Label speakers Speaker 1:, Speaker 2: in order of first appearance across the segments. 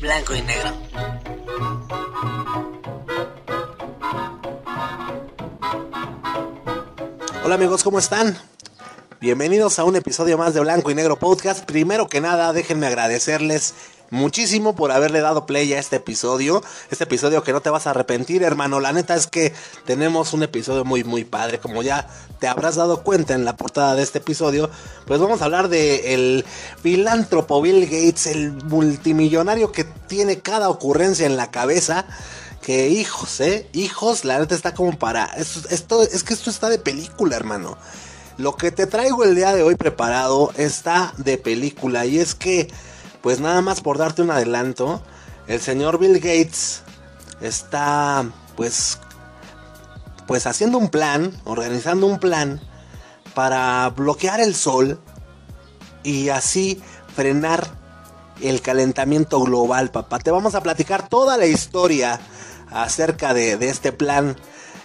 Speaker 1: blanco y negro.
Speaker 2: Hola amigos, ¿cómo están? Bienvenidos a un episodio más de Blanco y Negro Podcast. Primero que nada, déjenme agradecerles muchísimo por haberle dado play a este episodio. Este episodio que no te vas a arrepentir, hermano. La neta es que tenemos un episodio muy, muy padre. Como ya te habrás dado cuenta en la portada de este episodio, pues vamos a hablar de el filántropo Bill Gates, el multimillonario que tiene cada ocurrencia en la cabeza. Que hijos, eh, hijos, la neta está como para. Esto, esto, es que esto está de película, hermano. Lo que te traigo el día de hoy preparado está de película. Y es que pues nada más por darte un adelanto, el señor Bill Gates está pues pues haciendo un plan, organizando un plan para bloquear el sol y así frenar el calentamiento global, papá. Te vamos a platicar toda la historia acerca de, este plan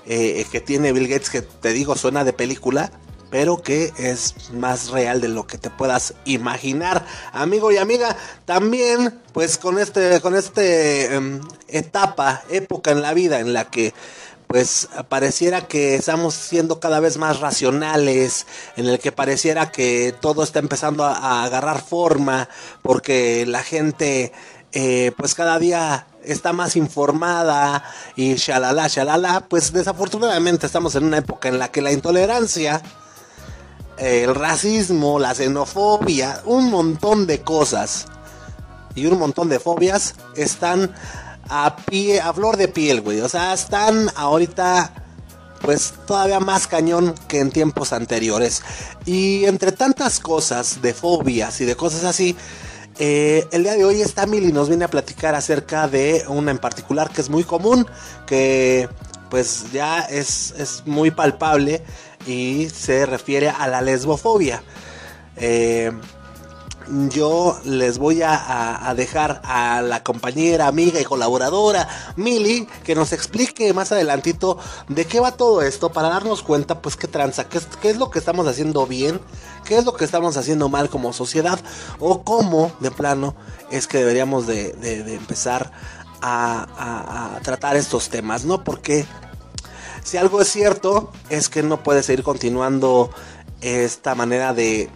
Speaker 2: eh, que tiene Bill Gates, que te digo suena de película, pero que es más real de lo que te puedas imaginar, amigo y amiga. También, pues con este, con este em, etapa, época en la vida en la que pues pareciera que estamos siendo cada vez más racionales, en el que pareciera que todo está empezando a, agarrar forma, porque la gente eh, pues cada día está más informada y shalala, shalala, pues desafortunadamente estamos en una época en la que la intolerancia el racismo, la xenofobia, un montón de cosas y un montón de fobias están a pie, a flor de piel, güey. O sea, están ahorita pues todavía más cañón que en tiempos anteriores. Y entre tantas cosas de fobias y de cosas así, eh, el día de hoy está Mili nos viene a platicar acerca de una en particular que es muy común, que pues ya es, es muy palpable y se refiere a la lesbofobia. Eh, yo les voy a, dejar a la compañera, amiga y colaboradora Mili que nos explique más adelantito de qué va todo esto para darnos cuenta pues qué tranza, qué, es lo que estamos haciendo bien, qué es lo que estamos haciendo mal como sociedad o cómo de plano es que deberíamos de, empezar a, a, tratar estos temas, ¿no? Porque si algo es cierto, es que no puede seguir continuando esta manera de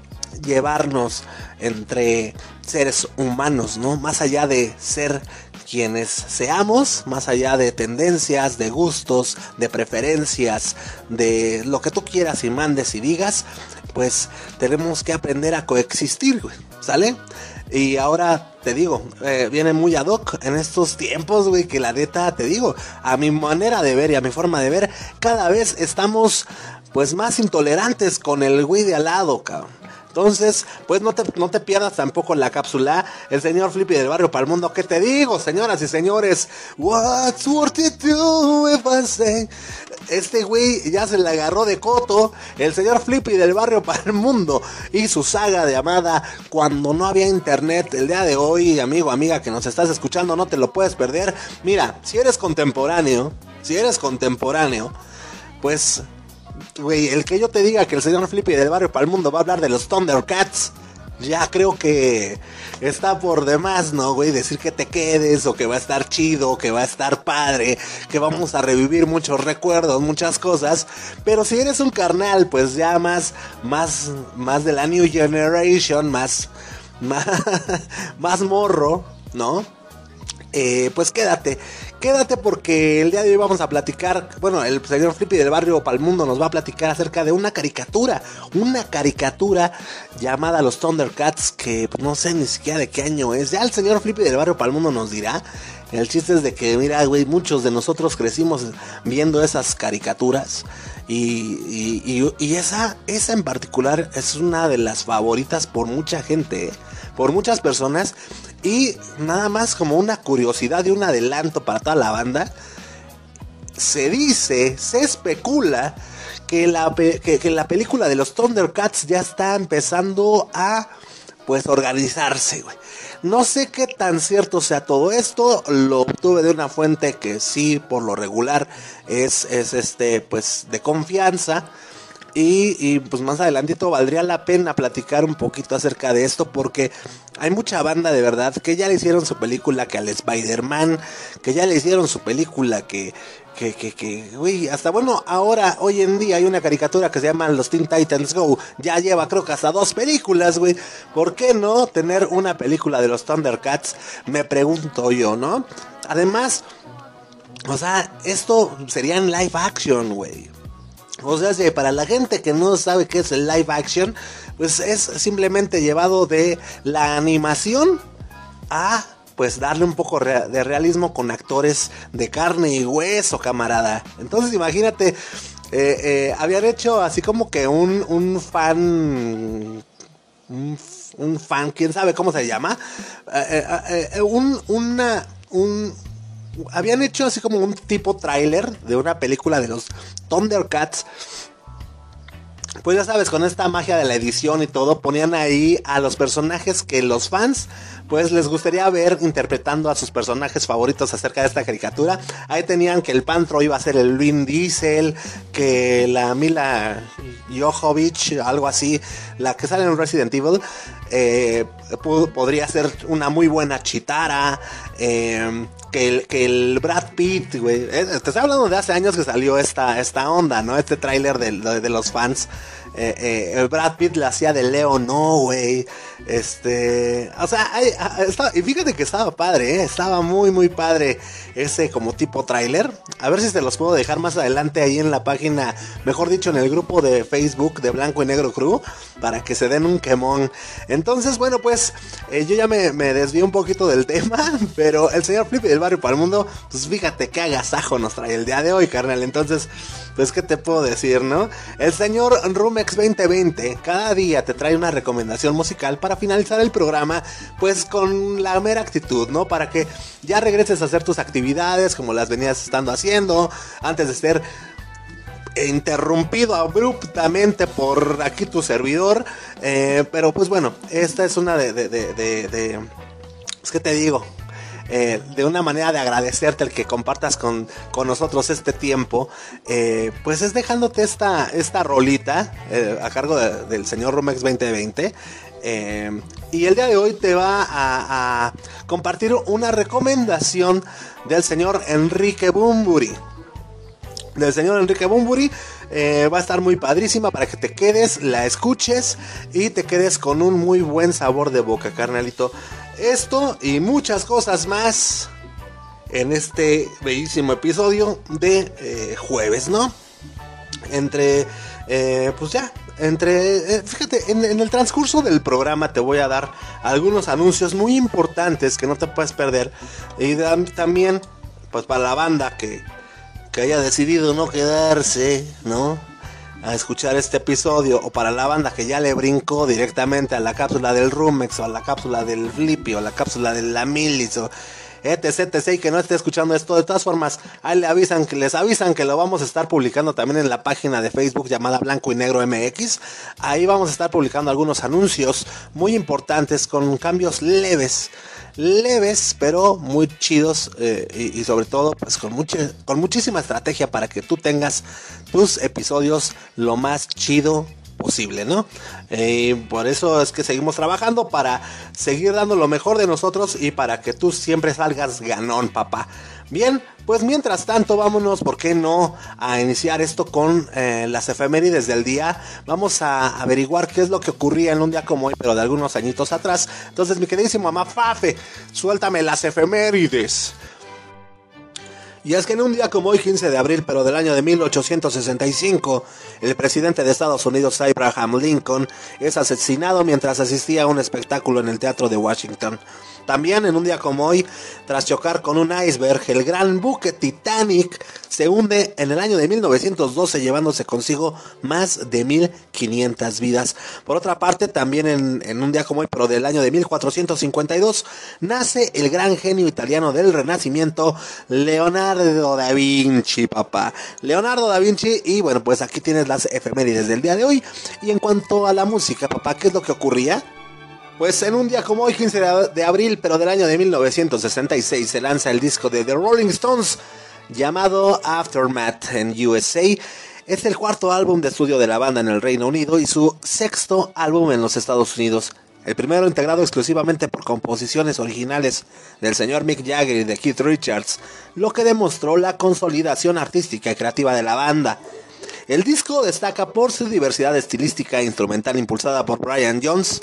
Speaker 2: llevarnos entre seres humanos, ¿no? Más allá de ser quienes seamos, más allá de tendencias, de gustos, de preferencias, de lo que tú quieras y mandes y digas, pues tenemos que aprender a coexistir, ¿sale? Y ahora te digo, eh, viene muy ad hoc en estos tiempos, güey, que la neta, te digo, a mi manera de ver y a mi forma de ver, cada vez estamos pues más intolerantes con el güey de al lado, cabrón. Entonces, pues no te, no te pierdas tampoco la cápsula. El señor Flippy del barrio para el mundo. ¿Qué te digo, señoras y señores? What's worth it to if? Este güey ya se le agarró de coto. El señor Flippy del barrio para el mundo. Y su saga de amada cuando no había internet. El día de hoy, amigo, amiga que nos estás escuchando, no te lo puedes perder. Mira, si eres contemporáneo, si eres contemporáneo, pues güey, el que yo te diga que el señor Flippy del barrio para el mundo va a hablar de los Thundercats, ya creo que está por demás, ¿no, güey? Decir que te quedes o que va a estar chido, que va a estar padre, que vamos a revivir muchos recuerdos, muchas cosas. Pero si eres un carnal, pues ya más, más, más de la New Generation, más, más, más morro, ¿no? Eh, pues quédate, quédate porque el día de hoy vamos a platicar, bueno, el señor Flippy del barrio Palmundo nos va a platicar acerca de una caricatura, una caricatura llamada Los Thundercats que no sé ni siquiera de qué año es, ya el señor Flippy del barrio Palmundo nos dirá. El chiste es de que, mira, güey, muchos de nosotros crecimos viendo esas caricaturas. Y, y, esa, esa en particular es una de las favoritas por mucha gente, por muchas personas. Y nada más como una curiosidad y un adelanto para toda la banda. Se dice, se especula que la, que, la película de los Thundercats ya está empezando a pues organizarse, güey. No sé qué tan cierto sea todo esto, lo obtuve de una fuente que sí, por lo regular, es, es este, pues, de confianza. Y, pues más adelantito valdría la pena platicar un poquito acerca de esto porque hay mucha banda de verdad que ya le hicieron su película que al Spider-Man, que ya le hicieron su película que, que, que, que, uy, hasta bueno, ahora, hoy en día hay una caricatura que se llama Los Teen Titans Go, ya lleva creo que hasta dos películas, güey, ¿por qué no tener una película de los Thundercats? Me pregunto yo, ¿no? Además, o sea, esto sería en live action, güey. O sea, para la gente que no sabe qué es el live action, pues es simplemente llevado de la animación a pues darle un poco de realismo con actores de carne y hueso, camarada. Entonces imagínate, eh, eh, habían hecho así como que un, un fan... Un, fan, quién sabe cómo se llama. Eh, un, una, un, habían hecho así como un tipo tráiler de una película de los Thundercats. Pues ya sabes, con esta magia de la edición y todo, ponían ahí a los personajes que los fans pues les gustaría ver interpretando a sus personajes favoritos acerca de esta caricatura. Ahí tenían que el Pantro iba a ser el Vin Diesel, que la Mila Jovovich, algo así, la que sale en Resident Evil, eh, podría ser una muy buena Chitara. Eh, que el, que el Brad Pitt, güey. Eh, te estoy hablando de hace años que salió esta, esta onda, ¿no? Este tráiler de, de, los fans. Eh, eh, el Brad Pitt la hacía de Leo, no, güey. Este, o sea, ah, y fíjate que estaba padre, ¿eh? estaba muy, muy padre ese como tipo tráiler. A ver si se los puedo dejar más adelante ahí en la página, mejor dicho, en el grupo de Facebook de Blanco y Negro Crew, para que se den un quemón. Entonces, bueno, pues eh, yo ya me, me desvié un poquito del tema, pero el señor Flip del Barrio para el Mundo, pues fíjate qué agasajo nos trae el día de hoy, carnal. Entonces, pues, ¿qué te puedo decir, no? El señor Rumex 2020 cada día te trae una recomendación musical para finalizar el programa, pues con la mera actitud, ¿no? Para que ya regreses a hacer tus actividades como las venías estando haciendo antes de ser interrumpido abruptamente por aquí tu servidor. Eh, pero pues bueno, esta es una de... de, de, de, es que te digo, eh, de una manera de agradecerte el que compartas con, nosotros este tiempo, eh, pues es dejándote esta, esta rolita a cargo del señor Romex 2020. Eh, y el día de hoy te va a, compartir una recomendación del señor Enrique Bumburi. Del señor Enrique Bumburi. Eh, va a estar muy padrísima para que te quedes, la escuches y te quedes con un muy buen sabor de boca, carnalito. Esto y muchas cosas más en este bellísimo episodio de eh, jueves, ¿no? Entre, pues ya, entre, eh, fíjate, en, el transcurso del programa te voy a dar algunos anuncios muy importantes que no te puedes perder. Y también, pues para la banda que, que haya decidido no quedarse, ¿no? A escuchar este episodio, o para la banda que ya le brincó directamente a la cápsula del Rumex, o a la cápsula del Flippy, o a la cápsula de la Milis, o etc, y que no esté escuchando esto. De todas formas, ahí le avisan, les avisan que lo vamos a estar publicando también en la página de Facebook llamada Blanco y Negro MX. Ahí vamos a estar publicando algunos anuncios muy importantes con cambios leves leves, pero muy chidos eh, y, sobre todo pues con, con muchísima estrategia para que tú tengas tus episodios lo más chido posible, ¿no? Eh, por eso es que seguimos trabajando para seguir dando lo mejor de nosotros y para que tú siempre salgas ganón, papá. Bien, pues mientras tanto vámonos, ¿por qué no? A iniciar esto con eh, las efemérides del día. Vamos a averiguar qué es lo que ocurría en un día como hoy, pero de algunos añitos atrás. Entonces, mi queridísimo mamá Fafe, suéltame las efemérides. Y es que en un día como hoy, 15 de abril, pero del año de 1865, el presidente de Estados Unidos, Abraham Lincoln, es asesinado mientras asistía a un espectáculo en el Teatro de Washington. También en un día como hoy, tras chocar con un iceberg, el gran buque Titanic se hunde en el año de 1912 llevándose consigo más de 1500 vidas. Por otra parte, también en, un día como hoy, pero del año de 1452, nace el gran genio italiano del Renacimiento, Leonardo da Vinci, papá. Leonardo da Vinci, y bueno, pues aquí tienes las efemérides del día de hoy. Y en cuanto a la música, papá, ¿qué es lo que ocurría? Pues en un día como hoy, 15 de abril, pero del año de 1966, se lanza el disco de The Rolling Stones llamado Aftermath en USA. Es el cuarto álbum de estudio de la banda en el Reino Unido y su sexto álbum en los Estados Unidos. El primero integrado exclusivamente por composiciones originales del señor Mick Jagger y de Keith Richards, lo que demostró la consolidación artística y creativa de la banda. El disco destaca por su diversidad estilística e instrumental impulsada por Brian Jones.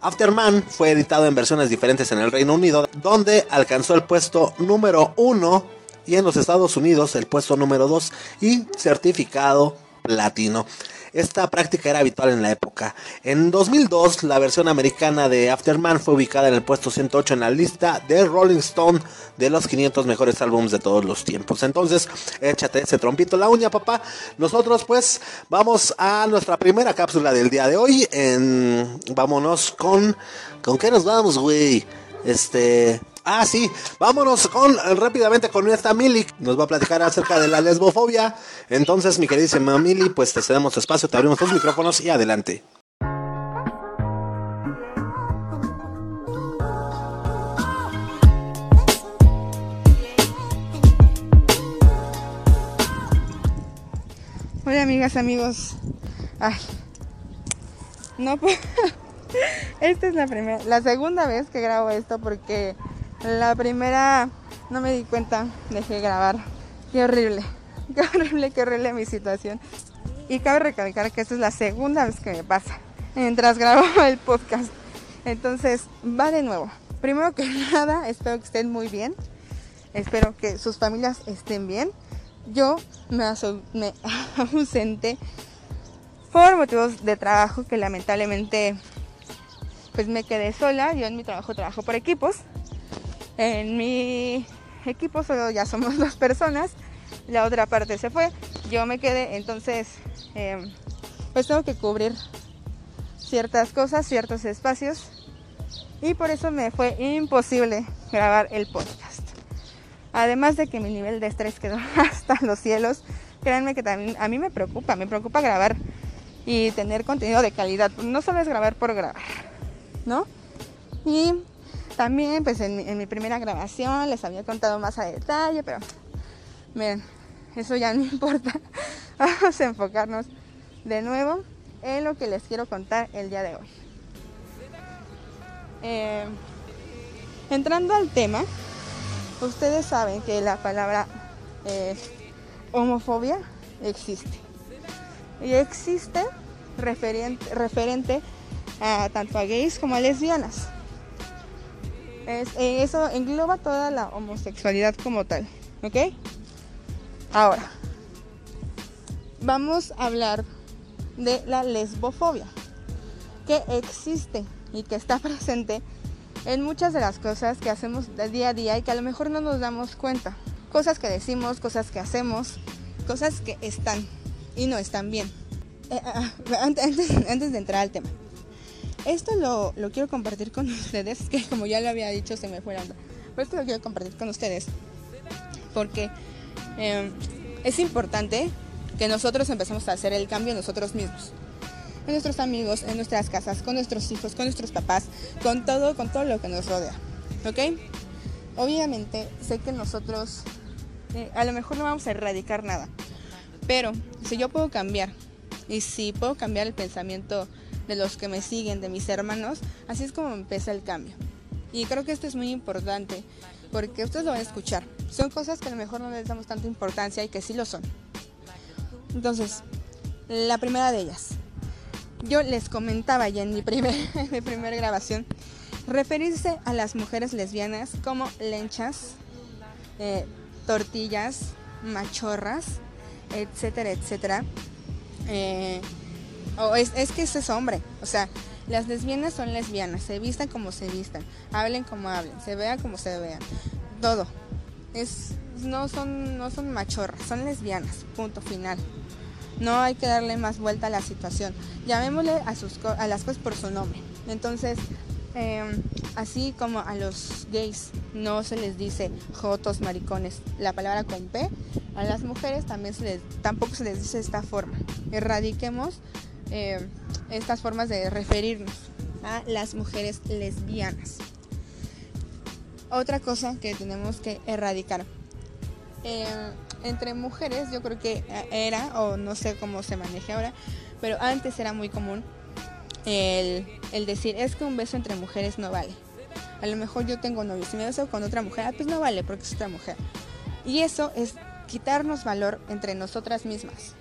Speaker 2: Afterman fue editado en versiones diferentes en el Reino Unido, donde alcanzó el puesto número uno y en los Estados Unidos el puesto número 2 y certificado platino. Esta práctica era habitual en la época. En 2002, la versión americana de Afterman fue ubicada en el puesto 108 en la lista de Rolling Stone de los 500 mejores álbumes de todos los tiempos. Entonces, échate ese trompito la uña, papá. Nosotros, pues, vamos a nuestra primera cápsula del día de hoy. En... Vámonos con. ¿Con qué nos vamos, güey? Este. Ah, sí, vámonos con rápidamente con esta Mili. Nos va a platicar acerca de la lesbofobia. Entonces, mi queridísima Mili, pues te cedemos espacio, te abrimos los micrófonos y adelante.
Speaker 1: Hola amigas, amigos. Ay. No Esta es la primera, la segunda vez que grabo esto porque la primera no me di cuenta, dejé grabar. Qué horrible, qué horrible, qué horrible mi situación. Y cabe recalcar que esta es la segunda vez que me pasa mientras grabo el podcast. Entonces, va de nuevo. Primero que nada, espero que estén muy bien. Espero que sus familias estén bien. Yo me, me ausenté por motivos de trabajo que lamentablemente pues me quedé sola. Yo en mi trabajo trabajo por equipos en mi equipo solo ya somos dos personas, la otra parte se fue, yo me quedé, entonces em, pues tengo que cubrir ciertas cosas, ciertos espacios y por eso me fue imposible grabar el podcast. Además de que mi nivel de estrés quedó hasta los cielos, créanme que también a mí me preocupa, me preocupa grabar y tener contenido de calidad. No solo es grabar por grabar, ¿no? Y también, pues en mi, primera grabación les había contado más a detalle, pero miren, eso ya no importa. Vamos a enfocarnos de nuevo en lo que les quiero contar el día de hoy. Eh, entrando al tema, ustedes saben que la palabra eh, homofobia existe. Y existe referente, referente a tanto a gays como a lesbianas. Eh, eso engloba toda la homosexualidad como tal, ¿ok? Ahora, vamos a hablar de la lesbofobia, que existe y que está presente en muchas de las cosas que hacemos de día a día y que a lo mejor no nos damos cuenta. Cosas que decimos, cosas que hacemos, cosas que están y no están bien. Eh, ah, ah, antes de entrar al tema. Esto lo, quiero compartir con ustedes, que como ya lo había dicho, se me fue la onda. Pero esto lo quiero compartir con ustedes porque em, es importante que nosotros empecemos a hacer el cambio nosotros mismos. En nuestros amigos, en nuestras casas, con nuestros hijos, con nuestros papás, con todo, con todo lo que nos rodea. ¿Ok? Obviamente sé que nosotros eh, a lo mejor no vamos a erradicar nada. Pero si yo puedo cambiar y si puedo cambiar el pensamiento de los que me siguen, de mis hermanos, así es como empieza el cambio. Y creo que esto es muy importante porque ustedes lo van a escuchar. Son cosas que a lo mejor no les damos tanta importancia y que sí lo son. Entonces, la primera de ellas. Yo les comentaba ya en mi, primer, mi primera grabación, referirse a las mujeres lesbianas como lenchas, eh, tortillas, machorras, etcétera, etcétera. Eh, o es, que ese es hombre. O sea, las lesbianas son lesbianas, se vistan como se vistan, hablen como hablen, se vean como se vean. Todo. Es, no, son, no son machorras, son lesbianas. Punto final. No hay que darle más vuelta a la situación. Llamémosle a, sus, a las cosas por su nombre. Entonces, em, así como a los gays no se les dice jotos, maricones, la palabra con P, a las mujeres también se les, tampoco se les dice esta forma. Erradiquemos eh, estas formas de referirnos a las mujeres lesbianas. Otra cosa que tenemos que erradicar. Eh, entre mujeres yo creo que era, o no sé cómo se maneja ahora, pero antes era muy común el, el decir, es que un beso entre mujeres no vale. A lo mejor yo tengo novio, si me beso con otra mujer, ah, pues no vale porque es otra mujer. Y eso es quitarnos valor entre nosotras mismas,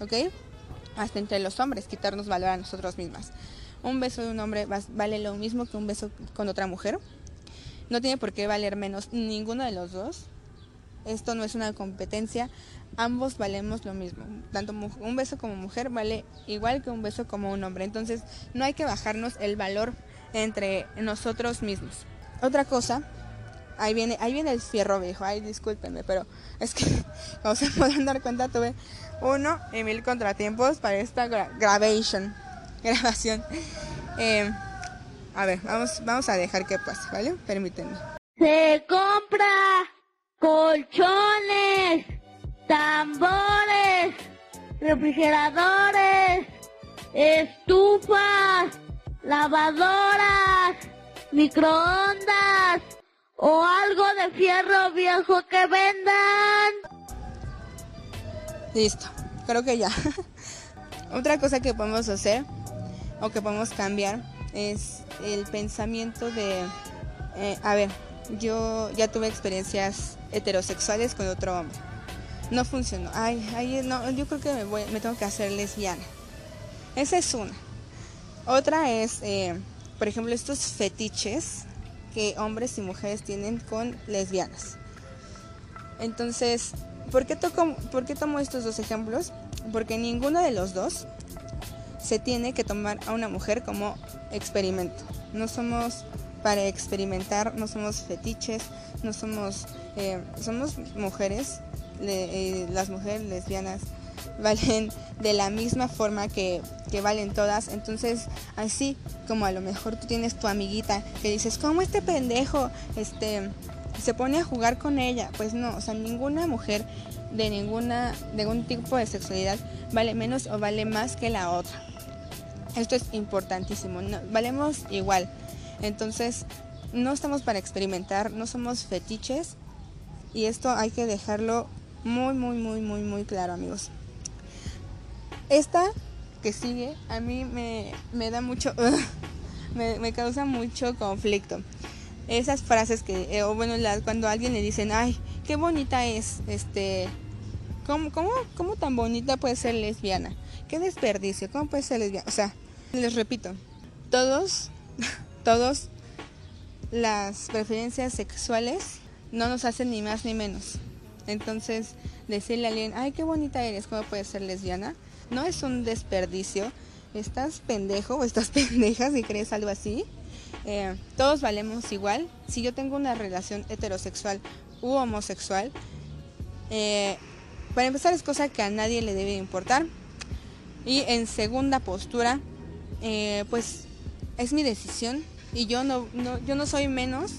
Speaker 1: ¿ok? Hasta entre los hombres, quitarnos valor a nosotros mismas. Un beso de un hombre vale lo mismo que un beso con otra mujer. No tiene por qué valer menos ninguno de los dos. Esto no es una competencia, ambos valemos lo mismo. Tanto un beso como mujer vale igual que un beso como un hombre. Entonces no hay que bajarnos el valor entre nosotros mismos. Otra cosa, ahí viene, ahí viene el fierro viejo, ay discúlpenme, pero es que como se pueden dar cuenta tuve uno y mil contratiempos para esta grabación. Eh, a ver, vamos, vamos a dejar que pase, ¿vale? Permítanme.
Speaker 3: Se compra colchones, tambores, refrigeradores, estufas, lavadoras, microondas o algo de fierro viejo que vendan.
Speaker 1: Listo, creo que ya. Otra cosa que podemos hacer o que podemos cambiar es el pensamiento de, eh, a ver, yo ya tuve experiencias heterosexuales con otro hombre. No funcionó. Ay, ay, no, yo creo que me, voy, me tengo que hacer lesbiana. Esa es una. Otra es, eh, por ejemplo, estos fetiches que hombres y mujeres tienen con lesbianas. Entonces, ¿por qué, toco, ¿por qué tomo estos dos ejemplos? Porque ninguno de los dos se tiene que tomar a una mujer como experimento. No somos para experimentar, no somos fetiches, no somos, eh, somos mujeres, eh, las mujeres lesbianas valen de la misma forma que, que, valen todas. Entonces, así como a lo mejor tú tienes tu amiguita que dices, ¿cómo este pendejo este, se pone a jugar con ella? Pues no, o sea, ninguna mujer de ninguna, de ningún tipo de sexualidad vale menos o vale más que la otra. Esto es importantísimo, valemos igual. Entonces, no estamos para experimentar, no somos fetiches y esto hay que dejarlo muy, muy, muy, muy, muy claro, amigos. Esta que sigue a mí me, da mucho, me, causa mucho conflicto. Esas frases que, eh, o bueno, cuando a alguien le dicen, ay, qué bonita es, este, ¿cómo, cómo, cómo tan bonita puede ser lesbiana? Qué desperdicio, ¿cómo puede ser lesbiana? O sea, les repito, todos, todos las preferencias sexuales no nos hacen ni más ni menos. Entonces, decirle a alguien, ay, qué bonita eres, ¿cómo puedes ser lesbiana? No es un desperdicio. Estás pendejo o estás pendeja si crees algo así. Eh, todos valemos igual. Si yo tengo una relación heterosexual u homosexual, eh, para empezar es cosa que a nadie le debe importar. Y en segunda postura, eh, pues es mi decisión y yo no, yo no soy menos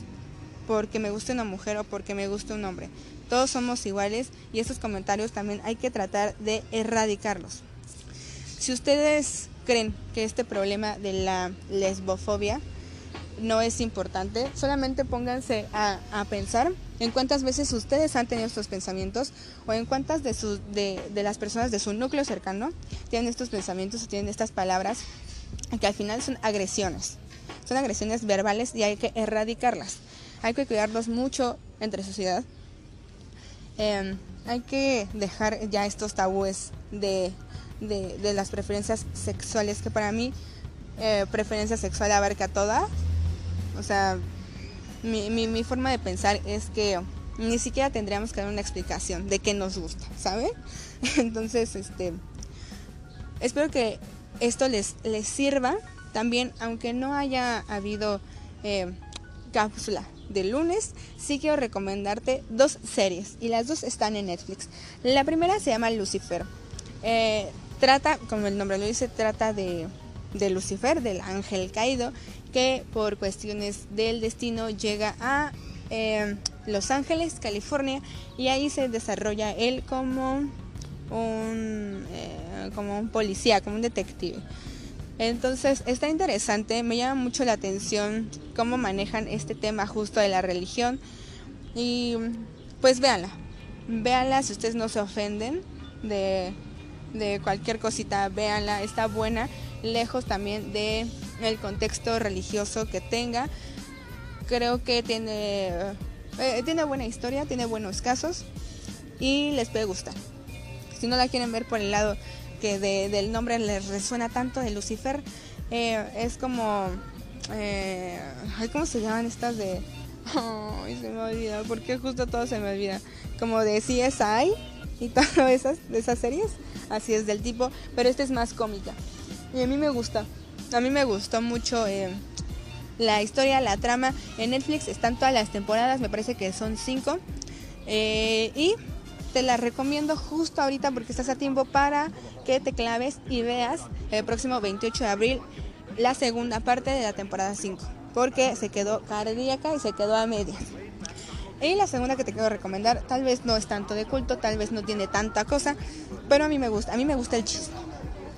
Speaker 1: porque me guste una mujer o porque me guste un hombre. Todos somos iguales y estos comentarios también hay que tratar de erradicarlos. Si ustedes creen que este problema de la lesbofobia no es importante, solamente pónganse a, pensar en cuántas veces ustedes han tenido estos pensamientos o en cuántas de, sus, de, de las personas de su núcleo cercano tienen estos pensamientos o tienen estas palabras que al final son agresiones. Son agresiones verbales y hay que erradicarlas. Hay que cuidarlos mucho entre sociedad. Em, hay que dejar ya estos tabúes de, de, las preferencias sexuales, que para mí eh, preferencia sexual abarca toda. O sea, mi, mi, forma de pensar es que ni siquiera tendríamos que dar una explicación de qué nos gusta, ¿saben? Entonces, este, espero que esto les, les sirva también, aunque no haya habido eh, cápsula de lunes, sí quiero recomendarte dos series y las dos están en Netflix. La primera se llama Lucifer. Eh, trata, como el nombre lo dice, trata de, de Lucifer, del ángel caído, que por cuestiones del destino llega a eh, Los Ángeles, California, y ahí se desarrolla él como un, eh, como un policía, como un detective. Entonces está interesante, me llama mucho la atención cómo manejan este tema justo de la religión y pues véanla, véanla si ustedes no se ofenden de, de cualquier cosita, véanla, está buena, lejos también de el contexto religioso que tenga. Creo que tiene, eh, tiene buena historia, tiene buenos casos y les puede gustar. Si no la quieren ver por el lado que de- del nombre les resuena tanto de Lucifer, eh, es como... Eh, ¿Cómo se llaman estas de...? Se me porque justo todo se me olvida. Como de CSI y todas esas, esas series. Así es del tipo, pero esta es más cómica. Y a mí me gusta. A mí me gustó mucho eh, la historia, la trama. En Netflix están todas las temporadas, me parece que son cinco. Eh, y te la recomiendo justo ahorita porque estás a tiempo para que te claves y veas el próximo 28 de abril la segunda parte de la temporada 5. Porque se quedó cardíaca y se quedó a medias. Y la segunda que te quiero recomendar, tal vez no es tanto de culto, tal vez no tiene tanta cosa, pero a mí me gusta, a mí me gusta el chisme.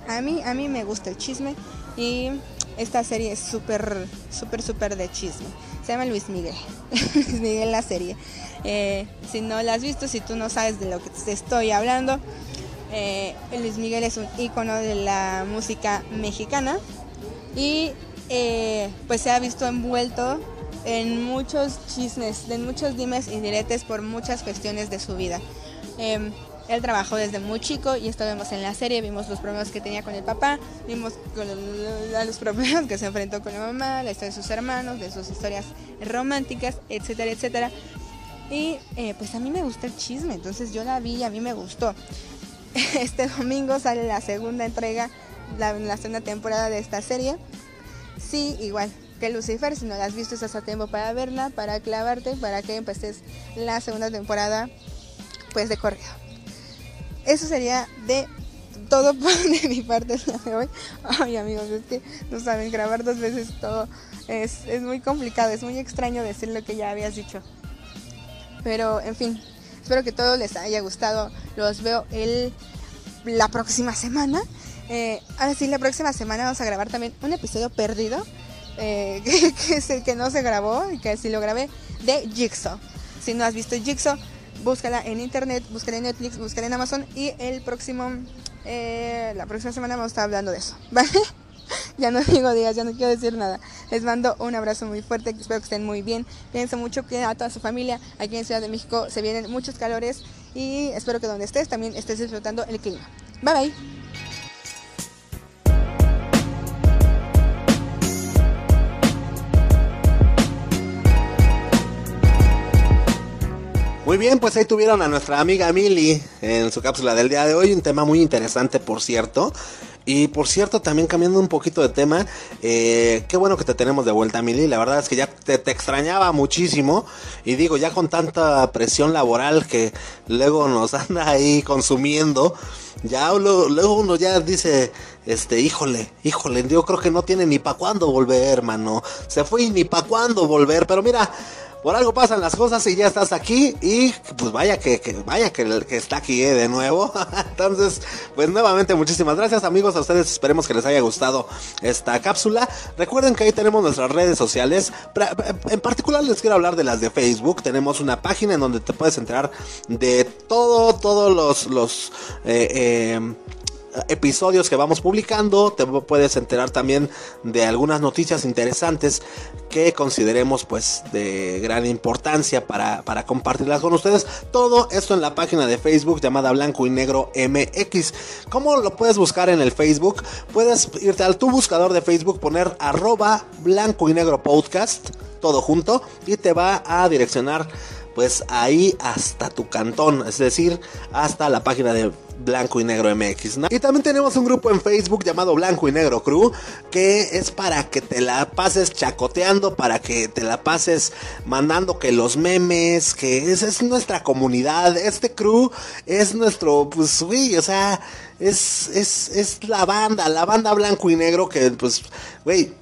Speaker 1: A mí, a mí me gusta el chisme y esta serie es súper, súper, súper de chisme. Se llama Luis Miguel. Luis Miguel la serie. Eh, si no la has visto, si tú no sabes de lo que te estoy hablando, eh, Luis Miguel es un ícono de la música mexicana y eh, pues se ha visto envuelto en muchos chismes, en muchos dimes y diretes por muchas cuestiones de su vida. Eh, él trabajó desde muy chico y esto vemos en la serie, vimos los problemas que tenía con el papá, vimos los problemas que se enfrentó con la mamá, la historia de sus hermanos, de sus historias románticas, etcétera, etcétera. Y eh, pues a mí me gusta el chisme, entonces yo la vi y a mí me gustó. Este domingo sale la segunda entrega, la segunda temporada de esta serie. Sí, igual que Lucifer, si no la has visto estás a tiempo para verla, para clavarte, para que empeces la segunda temporada pues de corrido. Eso sería de todo de mi parte día de hoy. Ay amigos, es que no saben, grabar dos veces todo es, es muy complicado, es muy extraño decir lo que ya habías dicho. Pero en fin, espero que todo les haya gustado. Los veo el, la próxima semana. Eh, ahora sí, la próxima semana vamos a grabar también un episodio perdido. Eh, que, es el que no se grabó y que sí lo grabé de Jigsaw. Si no has visto Jigsaw, búscala en internet, búscala en Netflix, búscala en Amazon y el próximo, eh, la próxima semana vamos a estar hablando de eso, ¿vale? ya no digo días, ya no quiero decir nada. Les mando un abrazo muy fuerte, espero que estén muy bien. Pienso mucho que a toda su familia, aquí en Ciudad de México se vienen muchos calores y espero que donde estés también estés disfrutando el clima. Bye bye.
Speaker 2: Muy bien, pues ahí tuvieron a nuestra amiga Mili en su cápsula del día de hoy, un tema muy interesante, por cierto. Y por cierto, también cambiando un poquito de tema, eh, qué bueno que te tenemos de vuelta, Mili. La verdad es que ya te, extrañaba muchísimo. Y digo, ya con tanta presión laboral que luego nos anda ahí consumiendo, ya luego, uno ya dice, este, híjole, híjole, yo creo que no tiene ni para cuándo volver, hermano. Se fue ni para cuándo volver. Pero mira, por algo pasan las cosas y ya estás aquí y pues vaya que, vaya que, que está aquí eh, de nuevo. Entonces, pues nuevamente muchísimas gracias amigos a ustedes. Esperemos que les haya gustado esta cápsula. Recuerden que ahí tenemos nuestras redes sociales. Pra- En particular les quiero hablar de las de Facebook. Tenemos una página en donde te puedes enterar de todo, todos los, los eh, eh, episodios que vamos publicando. Te puedes enterar también de algunas noticias interesantes que consideremos pues de gran importancia para, para compartirlas con ustedes. Todo esto en la página de Facebook llamada Blanco y Negro MX. ¿Cómo lo puedes buscar en el Facebook? Puedes irte al tu buscador de Facebook, poner arroba Blanco y Negro Podcast, todo junto, y te va a direccionar pues ahí hasta tu cantón, es decir, hasta la página de Blanco y Negro MX. ¿no? Y también tenemos un grupo en Facebook llamado Blanco y Negro Crew, que es para que te la pases chacoteando, para que te la pases mandando que los memes, que es nuestra comunidad, este crew es nuestro, pues, güey, o sea, es, es, es la banda, la banda Blanco y Negro que, pues, güey,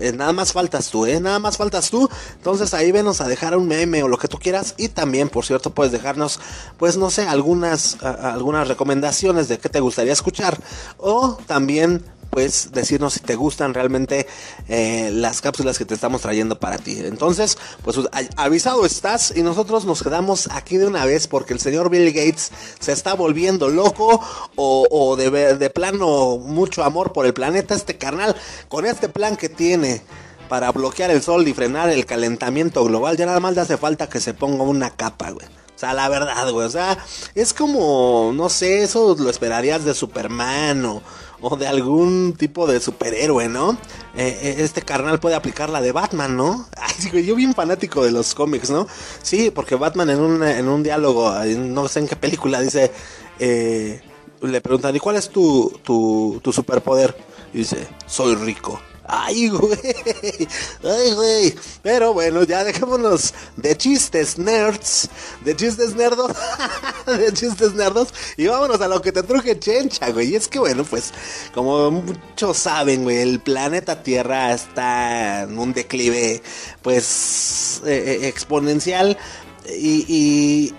Speaker 2: eh, nada más faltas tú, ¿eh? Nada más faltas tú. Entonces ahí venos a dejar un meme o lo que tú quieras. Y también, por cierto, puedes dejarnos, pues no sé, algunas, algunas recomendaciones de qué te gustaría escuchar. O también pues decirnos si te gustan realmente eh, las cápsulas que te estamos trayendo para ti. Entonces, pues avisado estás y nosotros nos quedamos aquí de una vez porque el señor Bill Gates se está volviendo loco o, de, de plano mucho amor por el planeta, este carnal, con este plan que tiene para bloquear el sol y frenar el calentamiento global, ya nada más le hace falta que se ponga una capa, güey. O sea, la verdad, güey. O sea, es como, no sé, eso lo esperarías de Superman o, o de algún tipo de superhéroe, ¿no? Eh, eh, este carnal puede aplicar la de Batman, ¿no? Ay, yo bien fanático de los cómics, ¿no? Sí, porque Batman en un, en un diálogo, no sé en qué película, dice, eh, le preguntan, ¿y cuál es tu, tu, tu superpoder? Y dice, soy rico. Ay, güey. Ay, güey. Pero bueno, ya dejémonos de chistes nerds. De chistes nerdos. de chistes nerdos. Y vámonos a lo que te truje chencha, güey. Y es que bueno, pues, como muchos saben, güey, el planeta Tierra está en un declive, pues, eh, eh, exponencial. Y, y,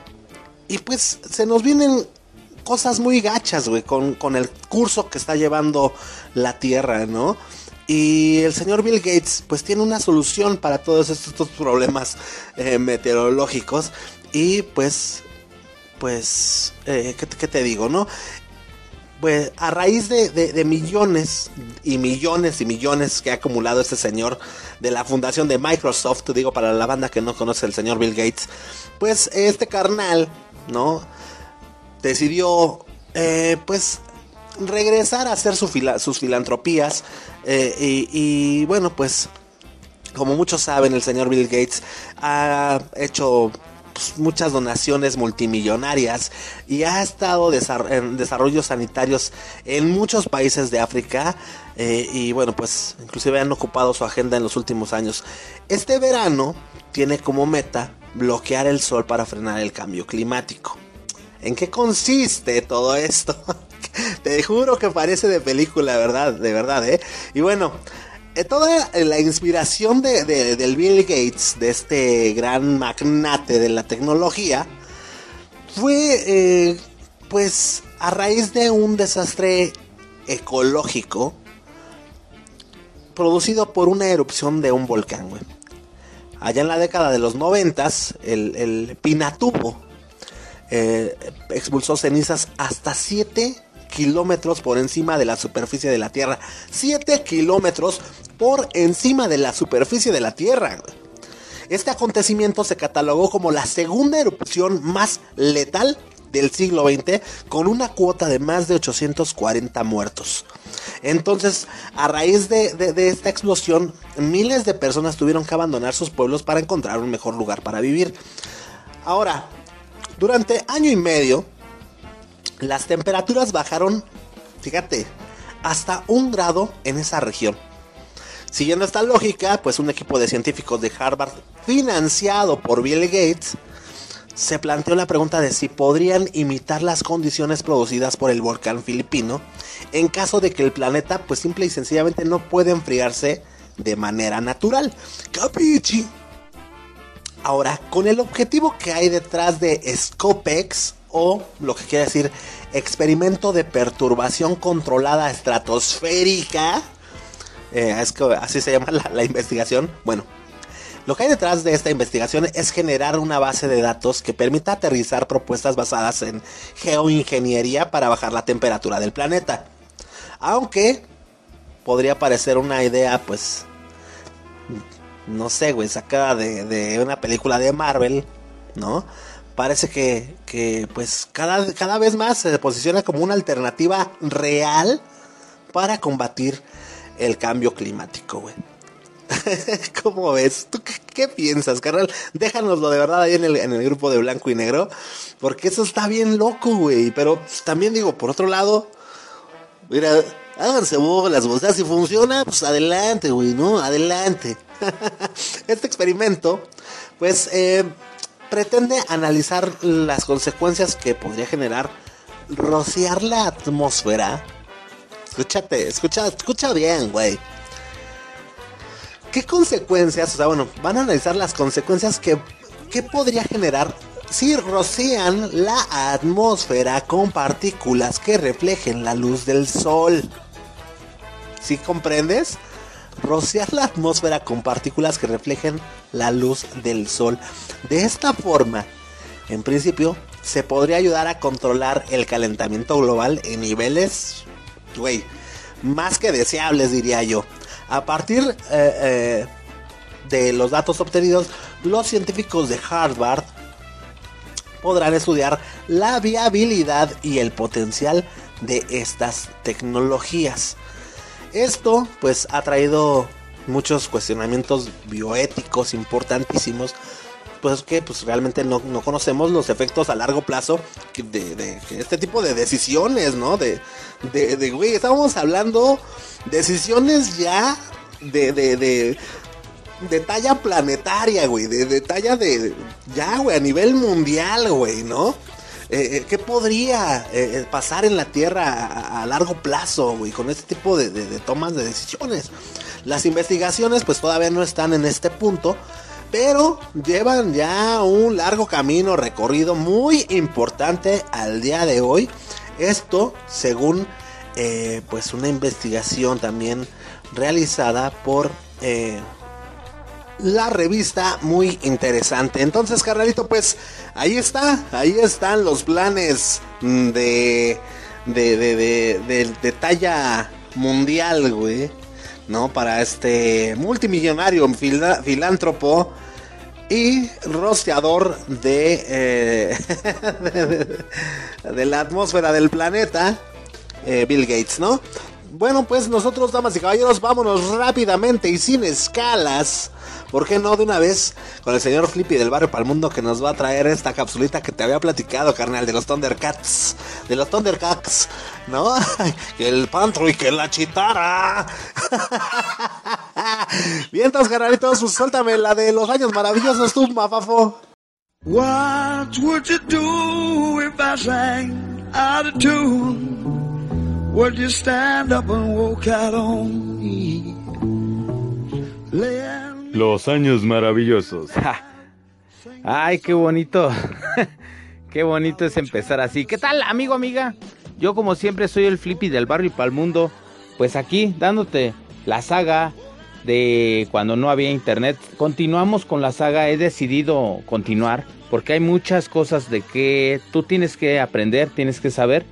Speaker 2: y pues se nos vienen cosas muy gachas, güey, con, con el curso que está llevando la Tierra, ¿no? Y el señor Bill Gates pues tiene una solución para todos estos, problemas eh, meteorológicos. Y pues, pues, eh, ¿qué, te digo, no? Pues a raíz de, millones y millones y millones que ha acumulado este señor de la fundación de Microsoft, digo para la banda que no conoce al señor Bill Gates, pues este carnal, ¿no? Decidió, eh, pues, regresar a hacer sus filantropías eh, y, bueno, pues como muchos saben, el señor Bill Gates ha hecho pues, muchas donaciones multimillonarias y ha estado en desarrollos sanitarios en muchos países de África eh, y bueno, pues inclusive han ocupado su agenda en los últimos años. Este verano tiene como meta bloquear el sol para frenar el cambio climático. ¿En qué consiste todo esto? Te juro que parece de película, ¿verdad? De verdad, ¿eh? Y bueno, eh, toda la inspiración de, del Bill Gates, de este gran magnate de la tecnología, fue eh, pues a raíz de un desastre ecológico producido por una erupción de un volcán, güey. Allá en la década de los noventas, el, el Pinatubo eh, expulsó cenizas hasta 7 kilómetros por encima de la superficie de la Tierra. 7 kilómetros por encima de la superficie de la Tierra. Este acontecimiento se catalogó como la segunda erupción más letal del siglo XX con una cuota de más de 840 muertos. Entonces, a raíz de, de, esta explosión, miles de personas tuvieron que abandonar sus pueblos para encontrar un mejor lugar para vivir. Ahora, durante año y medio, las temperaturas bajaron, fíjate, hasta un grado en esa región. Siguiendo esta lógica, pues un equipo de científicos de Harvard, financiado por Bill Gates, se planteó la pregunta de si podrían imitar las condiciones producidas por el volcán filipino en caso de que el planeta pues simple y sencillamente no puede enfriarse de manera natural. Capichi. Ahora, con el objetivo que hay detrás de Scopex, o lo que quiere decir experimento de perturbación controlada estratosférica, eh, es que así se llama la, investigación, bueno, lo que hay detrás de esta investigación es generar una base de datos que permita aterrizar propuestas basadas en geoingeniería para bajar la temperatura del planeta. Aunque podría parecer una idea, pues, no sé, güey, sacada de, una película de Marvel, ¿no? Parece que, que pues cada, cada vez más se posiciona como una alternativa real para combatir el cambio climático, güey. ¿Cómo ves? ¿Tú qué, piensas, carnal? Déjanoslo de verdad ahí en el, en el, grupo de blanco y negro. Porque eso está bien loco, güey. Pero también digo, por otro lado, mira, háganse bolas, o sea, si funciona, pues adelante, güey, ¿no? Adelante. este experimento, pues, eh, pretende analizar las consecuencias que podría generar rociar la atmósfera. Escúchate, escucha, escucha bien, güey. ¿Qué consecuencias? O sea, bueno, van a analizar las consecuencias que, que podría generar si rocían la atmósfera con partículas que reflejen la luz del sol. ¿Sí comprendes? Rociar la atmósfera con partículas que reflejen la luz del sol. De esta forma, en principio, se podría ayudar a controlar el calentamiento global en niveles, güey, más que deseables, diría yo. A partir eh, eh, de los datos obtenidos, los científicos de Harvard podrán estudiar la viabilidad y el potencial de estas tecnologías. Esto pues ha traído muchos cuestionamientos bioéticos importantísimos pues que pues realmente no, conocemos los efectos a largo plazo de, este tipo de decisiones, ¿no? De, de, güey, estábamos hablando decisiones ya de, de, de talla planetaria, güey, de, talla de, ya, güey, a nivel mundial, güey, ¿no? Eh, eh, ¿Qué podría eh, pasar en la Tierra a, largo plazo, güey, con este tipo de, tomas de decisiones? Las investigaciones, pues todavía no están en este punto, pero llevan ya un largo camino recorrido muy importante al día de hoy. Esto, según, pues, una investigación también realizada por la revista muy interesante. Entonces, carnalito, pues ahí está, ahí están los planes de de, de, de, talla mundial, güey, ¿no? Para este multimillonario filántropo y rociador de, eh, de, la atmósfera del planeta, eh, Bill Gates, ¿no? Bueno, pues nosotros, damas y caballeros, vámonos rápidamente y sin escalas ¿Por qué no de una vez con el señor Flippy del barrio para el mundo que nos va a traer esta capsulita que te había platicado, carnal, de los Thundercats? De los Thundercats, ¿no? que el pantro y que la chitara. Bien, entonces, carnalitos, suéltame la de los años maravillosos, tú, mafafo. What would you do if I sang out of tune? Would you stand up and walk out on me?
Speaker 4: Los años maravillosos. Ay, qué bonito. qué bonito es empezar así. ¿Qué tal, amigo, amiga? Yo como siempre soy el Flippy del barrio y para el mundo. Pues aquí dándote la saga de cuando no había internet. Continuamos con la saga. He decidido continuar porque hay muchas cosas de que tú tienes que aprender, tienes que saber.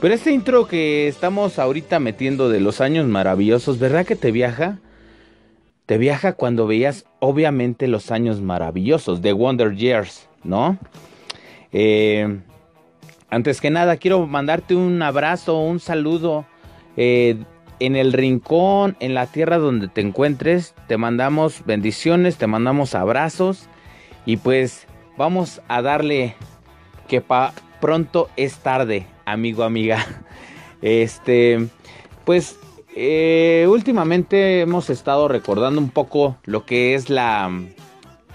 Speaker 4: Pero este intro que estamos ahorita metiendo de los años maravillosos, ¿verdad que te viaja? te viaja cuando veías obviamente los años maravillosos de Wonder Years, ¿no? Eh, antes que nada, quiero mandarte un abrazo, un saludo. Eh, en el rincón, en la tierra donde te encuentres, te mandamos bendiciones, te mandamos abrazos y pues vamos a darle que pa pronto es tarde, amigo, amiga. Este, pues eh, últimamente hemos estado recordando un poco lo que es la,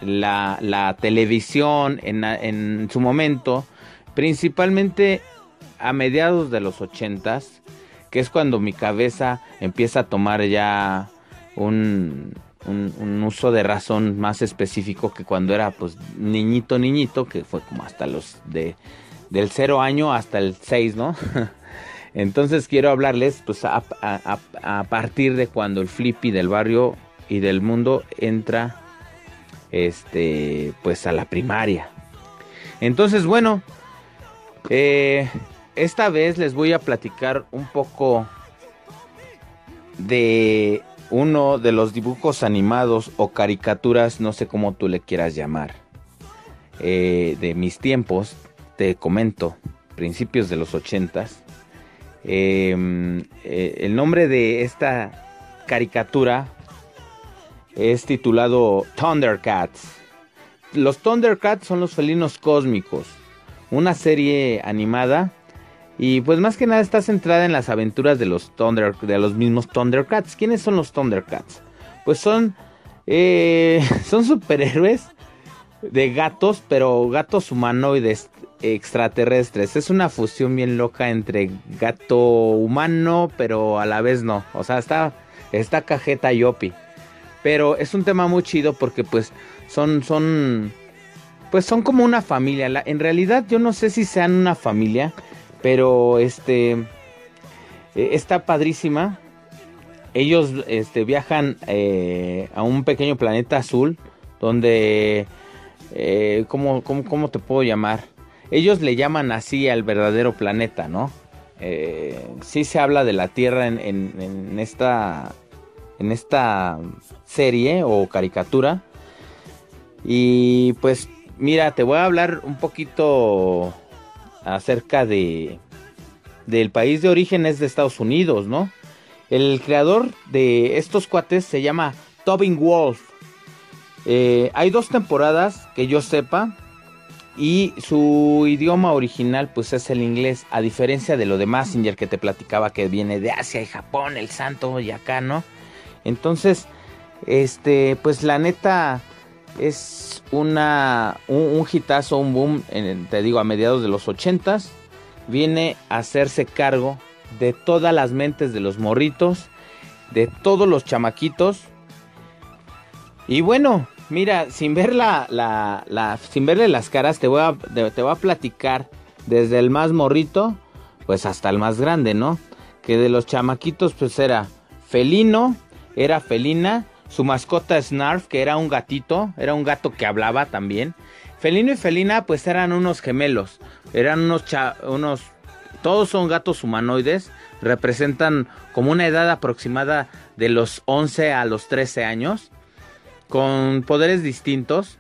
Speaker 4: la, televisión en, su momento, principalmente a mediados de los ochentas, que es cuando mi cabeza empieza a tomar ya un, un, uso de razón más específico que cuando era pues niñito, niñito, que fue como hasta los de del cero año hasta el 6, ¿no? Entonces quiero hablarles pues a, partir de cuando el flippy del barrio y del mundo entra este pues a la primaria. Entonces bueno, eh, esta vez les voy a platicar un poco de uno de los dibujos animados o caricaturas, no sé cómo tú le quieras llamar, eh, de mis tiempos, te comento, principios de los ochentas, Em, eh, el nombre de esta caricatura es titulado Thundercats. Los Thundercats son los felinos cósmicos, una serie animada y pues más que nada está centrada en las aventuras de los Thunder, de los mismos Thundercats. ¿Quiénes son los Thundercats? Pues son eh, son superhéroes de gatos, pero gatos humanoides extraterrestres. Es una fusión bien loca entre gato humano, pero a la vez no. O sea, está, está cajeta y opi. Pero es un tema muy chido porque pues son, son, pues son como una familia. en realidad yo no sé si sean una familia, pero este, e, está padrísima. ellos este, viajan eh, a un pequeño planeta azul donde, eh, ¿cómo, cómo, te puedo llamar? Ellos le llaman así al verdadero planeta, ¿no? Eh, sí se habla de la Tierra en, esta, en esta serie o caricatura. Y pues mira, te voy a hablar un poquito acerca de del país de origen es de Estados Unidos, ¿no? El creador de estos cuates se llama Tobin Wolf. Eh, hay dos temporadas que yo sepa y su idioma original pues es el inglés, a diferencia de lo de Massinger que te platicaba que viene de Asia y Japón, el santo y acá, ¿no? Entonces, este, pues la neta es una, un, hitazo, un boom, te digo, a mediados de los ochentas. Viene a hacerse cargo de todas las mentes de los morritos, de todos los chamaquitos. Y bueno, mira, sin verle las caras, te voy, a, te voy a platicar desde el más morrito, pues hasta el más grande, ¿no? Que de los chamaquitos, pues era felino, era felina, su mascota Snarf, que era un gatito, era un gato que hablaba también. Felino y felina, pues eran unos gemelos, eran unos, unos todos son gatos humanoides, representan como una edad aproximada de los 11 a los 13 años, con poderes distintos.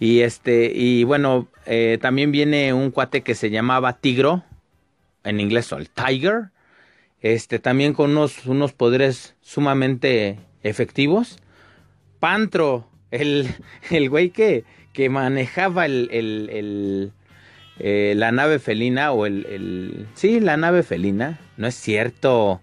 Speaker 4: Y este, y bueno, eh, también viene un cuate que se llamaba Tigro, en inglés el Tiger, este, también con unos, unos poderes sumamente efectivos. Pantro, el, el güey que, que manejaba el, eh, la nave felina o el, el... Sí, la nave felina. No es cierto.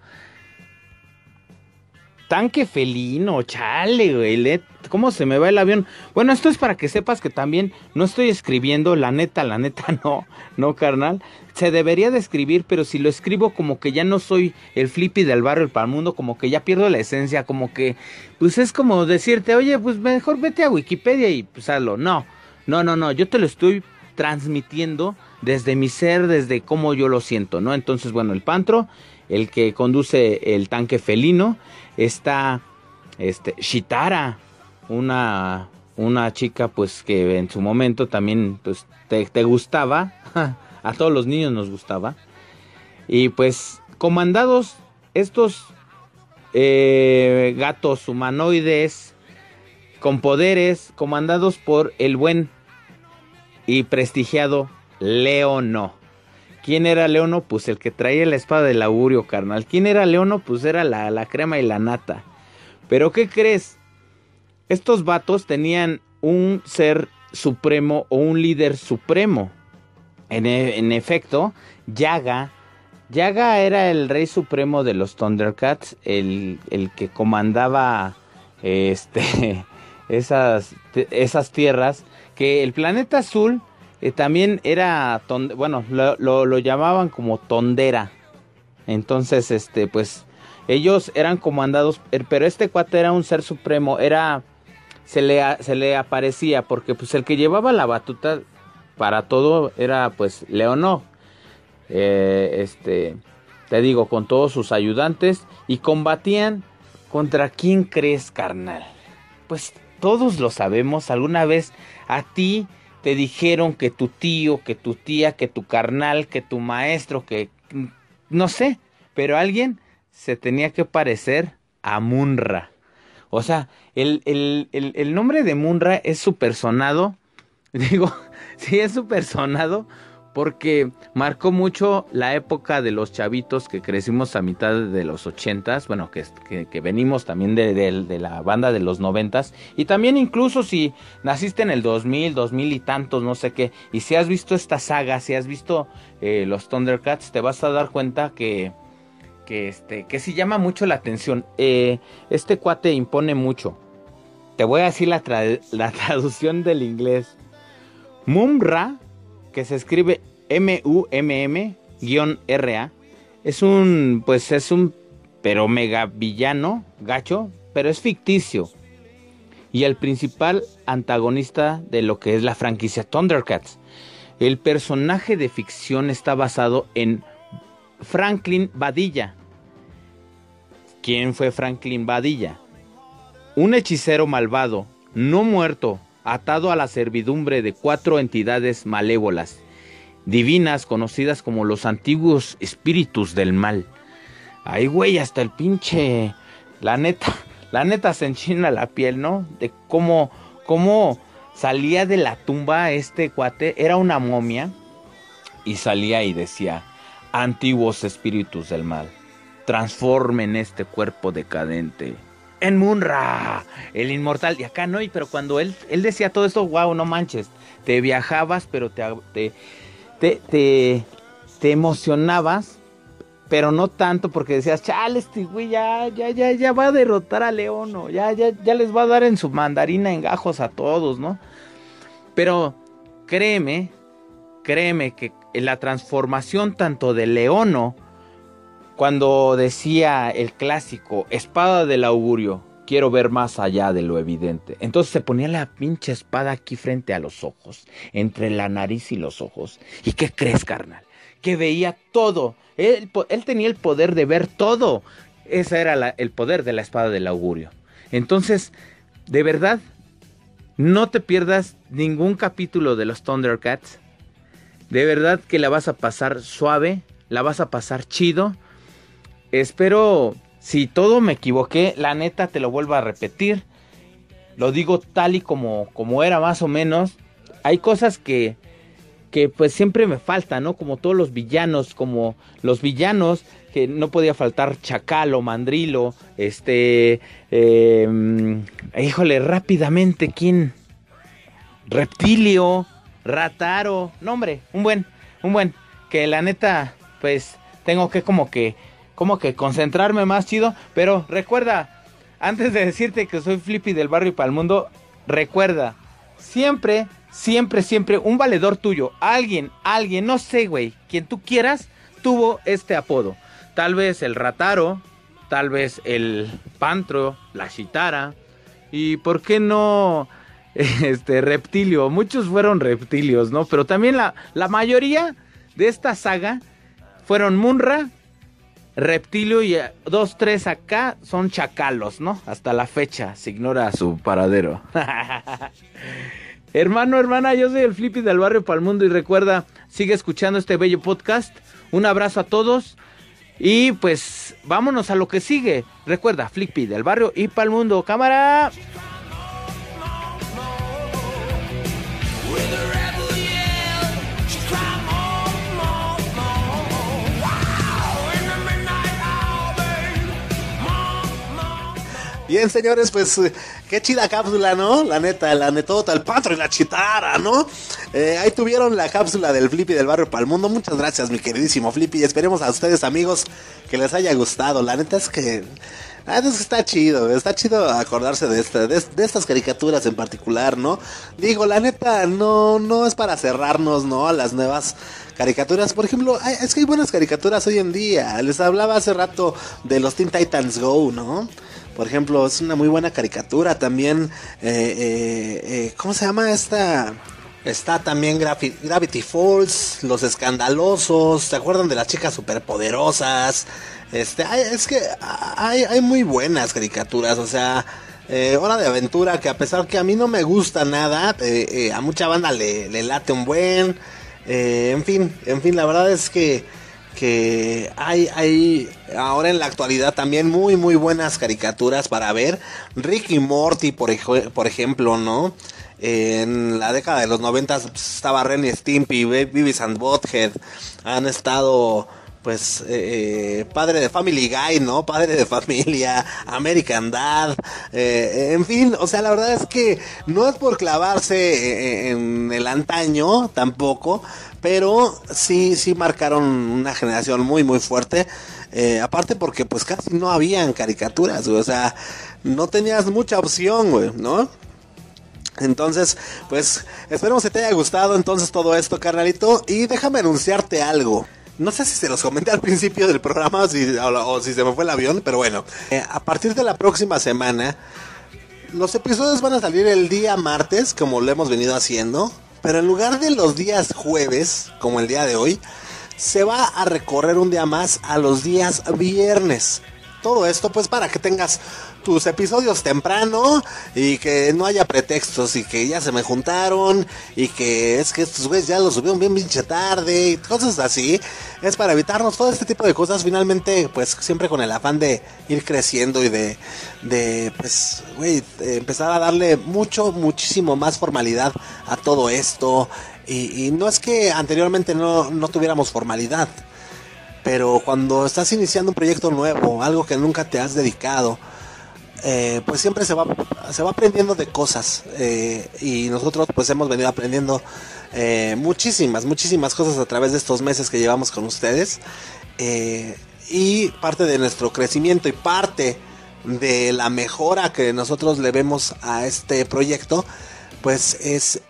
Speaker 4: Tanque felino, chale, güey. ¿Cómo se me va el avión? Bueno, esto es para que sepas que también no estoy escribiendo, la neta, la neta, no, no, carnal. Se debería de escribir, pero si lo escribo como que ya no soy el flippy del barrio para el mundo, como que ya pierdo la esencia, como que, pues es como decirte, oye, pues mejor vete a Wikipedia y pues hazlo. No, no, no, no, yo te lo estoy transmitiendo desde mi ser, desde cómo yo lo siento, ¿no? Entonces, bueno, el Pantro, el que conduce el tanque felino, está este Shitara, una una chica pues que en su momento también pues te, gustaba, a todos los niños nos gustaba. Y pues comandados estos eh, gatos humanoides con poderes, comandados por el buen y prestigiado Leono. ¿Quién era Leono? Pues el que traía la espada del augurio, carnal. ¿Quién era Leono? Pues era la, la crema y la nata. Pero ¿qué crees? Estos vatos tenían un ser supremo o un líder supremo. En, e, en, efecto, Yaga. Yaga era el rey supremo de los Thundercats, el, el que comandaba este, esas, esas tierras que el planeta azul eh, también era, bueno, lo, llamaban como tondera. Entonces, este, pues, ellos eran comandados, er, pero este cuate era un ser supremo, era, se le, se le aparecía, porque pues el que llevaba la batuta para todo era pues Leonor. Eh, este, te digo, con todos sus ayudantes y combatían contra quién crees, carnal. Pues todos lo sabemos, alguna vez a ti te dijeron que tu tío, que tu tía, que tu carnal, que tu maestro, que no sé, pero alguien se tenía que parecer a Munra. O sea, el, el, el, nombre de Munra es su personado. Digo, sí es su personado porque marcó mucho la época de los chavitos que crecimos a mitad de los ochentas, bueno, que, que, venimos también de, la banda de los noventas, y también incluso si naciste en el 2000, 2000 y tantos, no sé qué, y si has visto esta saga, si has visto eh, los Thundercats, te vas a dar cuenta que, que, este, que sí llama mucho la atención. Eh, este cuate impone mucho. Te voy a decir la, la traducción del inglés. Mumra que se escribe M-U-M-M-R-A. Es un, pues es un, pero mega villano, gacho, pero es ficticio. Y el principal antagonista de lo que es la franquicia Thundercats. El personaje de ficción está basado en Franklin Badilla. ¿Quién fue Franklin Badilla? Un hechicero malvado, no muerto, atado a la servidumbre de cuatro entidades malévolas, divinas conocidas como los antiguos espíritus del mal. Ay, güey, hasta el pinche... La neta, la neta se enchina la piel, ¿no? De cómo, cómo salía de la tumba este cuate, era una momia, y salía y decía, antiguos espíritus del mal, transformen este cuerpo decadente en Munra, el inmortal. Y acá no, pero cuando él, él decía todo esto, wow, no manches, te viajabas, pero te, te, te, te, emocionabas, pero no tanto porque decías, chale, este güey ya, ya, ya, ya va a derrotar a León, ya, ya, ya les va a dar en su mandarina en gajos a todos, ¿no? Pero créeme, créeme que la transformación tanto de Leono, cuando decía el clásico, espada del augurio, quiero ver más allá de lo evidente. Entonces se ponía la pinche espada aquí frente a los ojos, entre la nariz y los ojos. ¿Y qué crees, carnal? Que veía todo. Él, tenía el poder de ver todo. Ese era el poder de la espada del augurio. Entonces, de verdad, no te pierdas ningún capítulo de los Thundercats. De verdad que la vas a pasar suave, la vas a pasar chido Espero, si todo me equivoqué, la neta te lo vuelvo a repetir. Lo digo tal y como, como era más o menos. Hay cosas que, que pues siempre me faltan, ¿no? Como todos los villanos, como los villanos que no podía faltar Chacalo, Mandrilo, este, eh, híjole, rápidamente, ¿quién? Reptilio, Rataro, no hombre, un buen, un buen, que la neta, pues tengo que como que como que concentrarme más chido. Pero recuerda, antes de decirte que soy Flippy del barrio y para el mundo, recuerda, siempre, siempre, siempre, un valedor tuyo, alguien, alguien, no sé, güey, quien tú quieras, tuvo este apodo. Tal vez el rataro, tal vez el pantro, la chitara, y por qué no este reptilio. Muchos fueron reptilios, ¿no? Pero también la, la mayoría de esta saga fueron Munra, Reptilio y eh, dos, tres acá son chacalos, ¿no? Hasta la fecha se ignora su paradero. Hermano, hermana, yo soy el Flippy del barrio Palmundo y recuerda, sigue escuchando este bello podcast. Un abrazo a todos y pues vámonos a lo que sigue. Recuerda, Flippy del barrio y Palmundo. Cámara.
Speaker 2: Bien, señores, pues eh, qué chida cápsula, ¿no? La neta, la netota, el patro y la chitara, ¿no? Eh, ahí tuvieron la cápsula del Flippy del barrio para el mundo. Muchas gracias, mi queridísimo Flippy. Y esperemos a ustedes, amigos, que les haya gustado. La neta es que. Ah, está chido, está chido acordarse de, de, estas caricaturas en particular, ¿no? Digo, la neta, no, no es para cerrarnos, ¿no? A las nuevas caricaturas. Por ejemplo, es que hay buenas caricaturas hoy en día. Les hablaba hace rato de los Teen Titans Go, ¿no? Por ejemplo, es una muy buena caricatura. También, eh, eh, eh, ¿cómo se llama esta? Está también Gravity Falls, Los Escandalosos, ¿se acuerdan de las chicas superpoderosas? Este, es que hay, muy buenas caricaturas, o sea, Hora de Aventura, que a pesar que a mí no me gusta nada, a mucha banda le, le late un buen, en fin, en fin, la verdad es que que hay, hay ahora en la actualidad también muy muy buenas caricaturas para ver. Rick y Morty, por, por ejemplo, ¿no? En la década de los 90 estaba Ren y Stimpy, Beavis and Bothead. Han estado pues eh, padre de Family Guy, ¿no? Padre de familia, American Dad, eh, en fin, o sea, la verdad es que no es por clavarse en el antaño tampoco, pero sí, sí marcaron una generación muy, muy fuerte. Eh, aparte porque pues casi no habían caricaturas, o sea, no tenías mucha opción, güey, ¿no? Entonces, pues, esperemos que te haya gustado entonces todo esto, carnalito, y déjame anunciarte algo. No sé si se los comenté al principio del programa o si, se me fue el avión, pero bueno, eh, a partir de la próxima semana, los episodios van a salir el día martes, como lo hemos venido haciendo, pero en lugar de los días jueves, como el día de hoy, se va a recorrer un día más a los días viernes. todo esto pues para que tengas tus episodios temprano y que no haya pretextos y que ya se me juntaron y que es que estos güeyes ya lo subieron bien pinche tarde y cosas así. Es para evitarnos todo este tipo de cosas finalmente pues siempre con el afán de ir creciendo y de, de pues güey, empezar a darle mucho, muchísimo más formalidad a todo esto. Y, y no es que anteriormente no, no tuviéramos formalidad pero cuando estás iniciando un proyecto nuevo, algo que nunca te has dedicado, eh, pues siempre se va, se va aprendiendo de cosas. Eh, y nosotros pues hemos venido aprendiendo eh, muchísimas, muchísimas cosas a través de estos meses que llevamos con ustedes. y parte de nuestro crecimiento y parte de la mejora que nosotros le vemos a este proyecto, pues es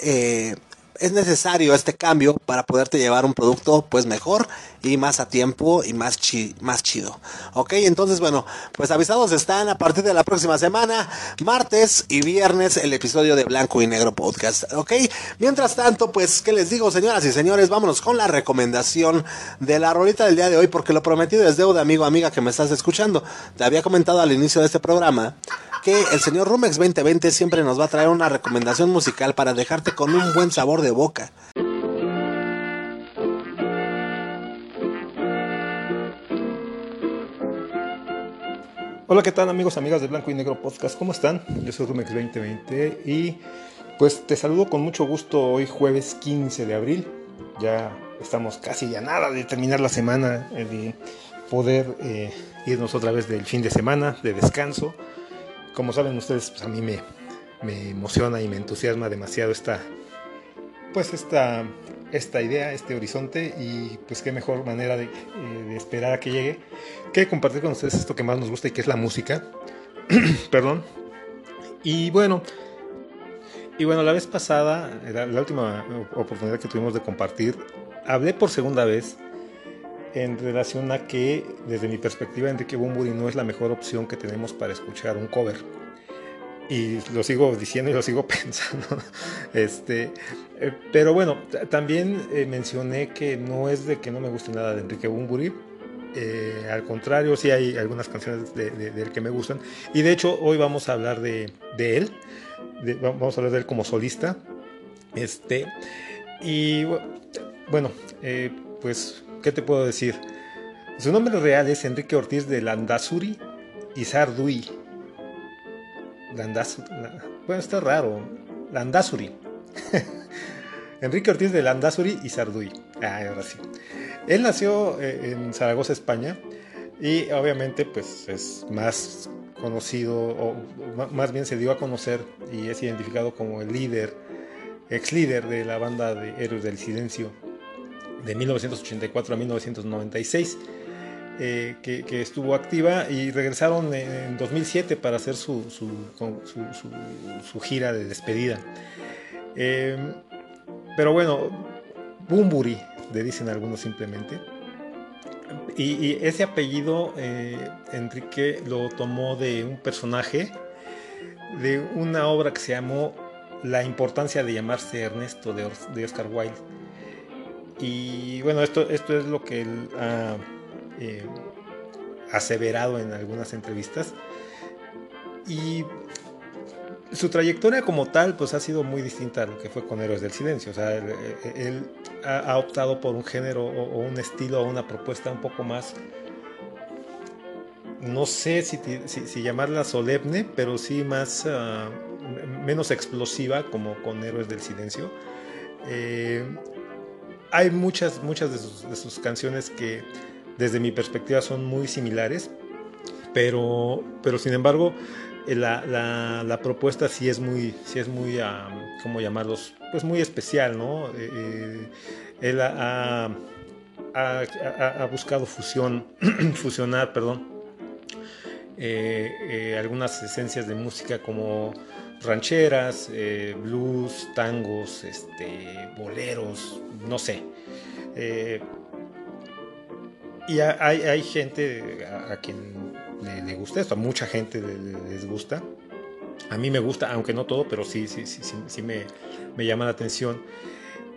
Speaker 2: es necesario este cambio para poderte llevar un producto pues mejor y más a tiempo y más, más chido. Ok, entonces bueno, pues avisados están a partir de la próxima semana, martes y viernes, el episodio de Blanco y Negro Podcast. Ok, mientras tanto, pues, ¿qué les digo, señoras y señores? Vámonos con la recomendación de la rolita del día de hoy, porque lo prometido es deuda, amigo, amiga, que me estás escuchando. Te había comentado al inicio de este programa que el señor Rumex 2020 siempre nos va a traer una recomendación musical para dejarte con un buen sabor de boca.
Speaker 5: Hola, ¿qué tal amigos, amigas de Blanco y Negro Podcast? ¿Cómo están? Yo soy Rumex 2020 y pues te saludo con mucho gusto hoy jueves 15 de abril. Ya estamos casi ya nada de terminar la semana, eh, de poder eh, irnos otra vez del fin de semana, de descanso como saben ustedes, pues a mí me, emociona y me entusiasma demasiado esta, pues esta, esta idea, este horizonte y pues qué mejor manera de, eh, esperar a que llegue que compartir con ustedes esto que más nos gusta y que es la música. Perdón. Y bueno, y bueno, la vez pasada, la, la, última oportunidad que tuvimos de compartir, hablé por segunda vez en relación a que, desde mi perspectiva, Enrique Bumburi no es la mejor opción que tenemos para escuchar un cover. Y lo sigo diciendo y lo sigo pensando. este, eh, pero bueno, también eh, mencioné que no es de que no me guste nada de Enrique Bumburi. Eh, al contrario, sí hay algunas canciones de, él que me gustan. Y de hecho, hoy vamos a hablar de, de él. vamos a hablar de él como solista. Este, y bueno, pues ¿qué te puedo decir? Su nombre real es Enrique Ortiz de Landazuri y Sardui. Landazuri. Bueno, está raro. Landazuri. Enrique Ortiz de Landazuri y Sarduy. Ah, ahora sí. Él nació eh, en Zaragoza, España, y obviamente, pues es más conocido, o más bien se dio a conocer y es identificado como el líder, ex líder de la banda de Héroes del Silencio de 1984 a 1996, eh, que, estuvo activa y regresaron en 2007 para hacer su, su, gira de despedida. Em, pero bueno, Bumburi, le dicen algunos simplemente. Y, ese apellido eh, Enrique lo tomó de un personaje de una obra que se llamó La importancia de llamarse Ernesto de Oscar Wilde y bueno, esto, esto es lo que él ha eh, aseverado en algunas entrevistas. Y su trayectoria como tal, pues ha sido muy distinta a lo que fue con Héroes del Silencio. O sea, él, ha, optado por un género o, un estilo o una propuesta un poco más, no sé si, si, llamarla solemne, pero sí más, ah, menos explosiva como con Héroes del Silencio. Eh, hay muchas, muchas de sus, canciones que desde mi perspectiva son muy similares, pero, pero sin embargo eh, la, propuesta sí es muy, sí es muy, ¿cómo llamarlos? Pues muy especial, ¿no? Eh, eh, él ha, buscado fusión, fusionar, perdón, algunas esencias de música como rancheras, eh, blues, tangos, este, boleros, no sé. Eh, y hay, gente a, quien le, gusta esto, a mucha gente les gusta. A mí me gusta, aunque no todo, pero sí, sí, sí, me, llama la atención.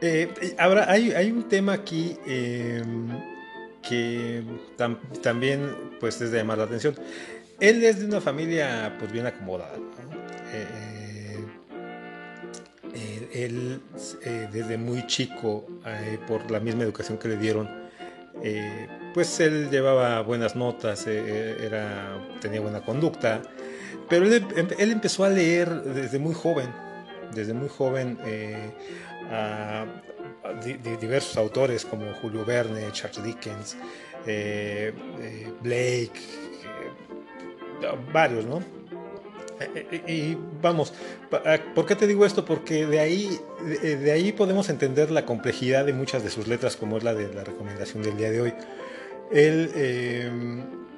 Speaker 5: Eh, ahora, hay, un tema aquí em, que también pues es de llamar la atención. Él es de una familia pues bien acomodada. Eh, él desde muy chico, por la misma educación que le dieron, pues él llevaba buenas notas, tenía buena conducta, pero él, él, empezó a leer desde muy joven, desde muy joven a, diversos autores como Julio Verne, Charles Dickens, eh, eh, Blake, eh, varios, ¿no? Y vamos, ¿por qué te digo esto? Porque de ahí, de ahí podemos entender la complejidad de muchas de sus letras, como es la de la recomendación del día de hoy. Él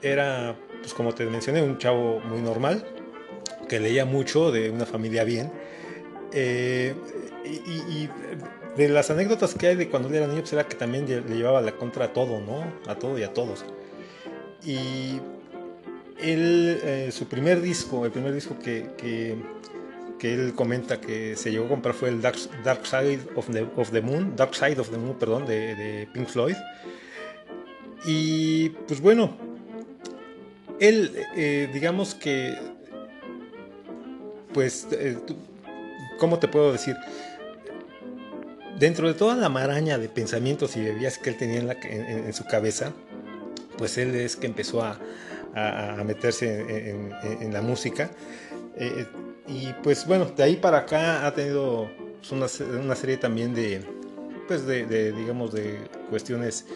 Speaker 5: era, pues como te mencioné, un chavo muy normal, que leía mucho, de una familia bien. y, de las anécdotas que hay de cuando él era niño, pues era que también le llevaba la contra a todo, ¿no? A todo y a todos. Y él, eh, su primer disco, el primer disco que, que, él comenta que se llegó a comprar fue el Dark, Side of the, Moon, Dark Side of the Moon, perdón, de, Pink Floyd. Y pues bueno, él, eh, digamos que, pues, eh, ¿cómo te puedo decir? dentro de toda la maraña de pensamientos y de ideas que él tenía en, su cabeza, pues él es que empezó a, meterse en, la música. Eh, y pues bueno, de ahí para acá ha tenido pues, una, serie también de, pues de, digamos, de cuestiones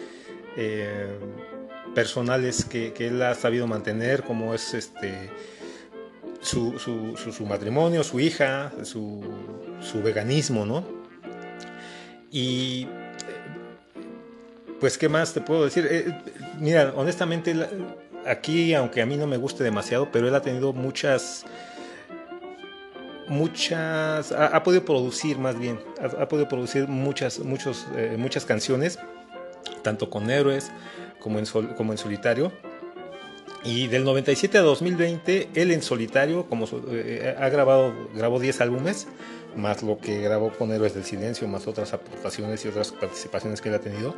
Speaker 5: eh, personales que, él ha sabido mantener, como es este su, su matrimonio, su hija, su, veganismo, ¿no? Y pues, ¿qué más te puedo decir? Eh, mira, honestamente, aquí, aunque a mí no me guste demasiado, pero él ha tenido muchas, muchas, ha, podido producir más bien, ha, podido producir muchas, muchos, eh, muchas canciones, tanto con héroes como en, solitario. Y del 97 a 2020, él en solitario, como eh, ha grabado, grabó 10 álbumes, más lo que grabó con Héroes del Silencio, más otras aportaciones y otras participaciones que él ha tenido.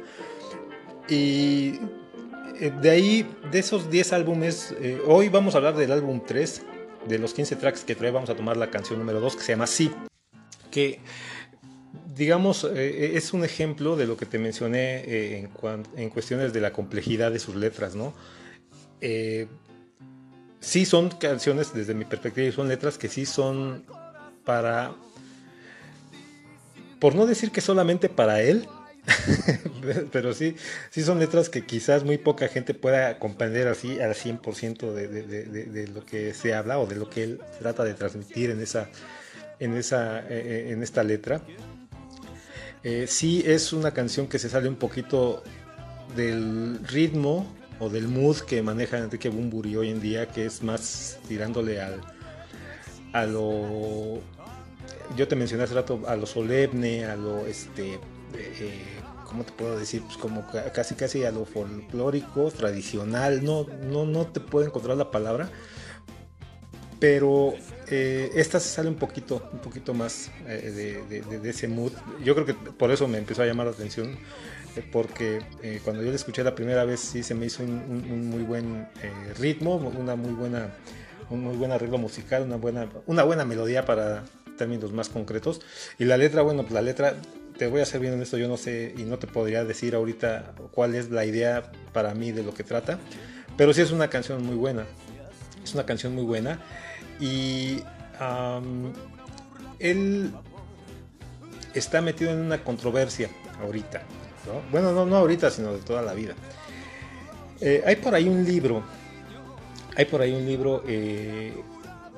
Speaker 5: Y de ahí, de esos 10 álbumes, eh, hoy vamos a hablar del álbum 3, de los 15 tracks que trae, vamos a tomar la canción número 2 que se llama Sí, que digamos eh, es un ejemplo de lo que te mencioné en, cuestiones de la complejidad de sus letras, ¿no? sí son canciones, desde mi perspectiva, son letras que sí son para por no decir que solamente para él, pero sí, sí son letras que quizás muy poca gente pueda comprender así al 100% de, de, lo que se habla o de lo que él trata de transmitir en, esa, en, esa, eh, eh, en esta letra. Eh, sí es una canción que se sale un poquito del ritmo o del mood que maneja Enrique Bumburi hoy en día, que es más tirándole al, a lo yo te mencioné hace rato a lo solemne, a lo este ¿cómo te puedo decir? Pues como casi casi a lo folclórico, tradicional, no, no, no te puedo encontrar la palabra. Pero eh, esta se sale un poquito, un poquito más eh, de, ese mood. Yo creo que por eso me empezó a llamar la atención, porque cuando yo la escuché la primera vez sí se me hizo un, muy buen ritmo, una muy buena, un muy buen arreglo musical, una buena, una buena melodía para, términos más concretos. Y la letra, bueno, pues la letra, te voy a ser bien en esto, yo no sé y no te podría decir ahorita cuál es la idea para mí de lo que trata, pero sí es una canción muy buena. Es una canción muy buena. Y él está metido en una controversia ahorita. Bueno, no, no ahorita, sino de toda la vida. Eh, hay por ahí un libro, hay por ahí un libro eh,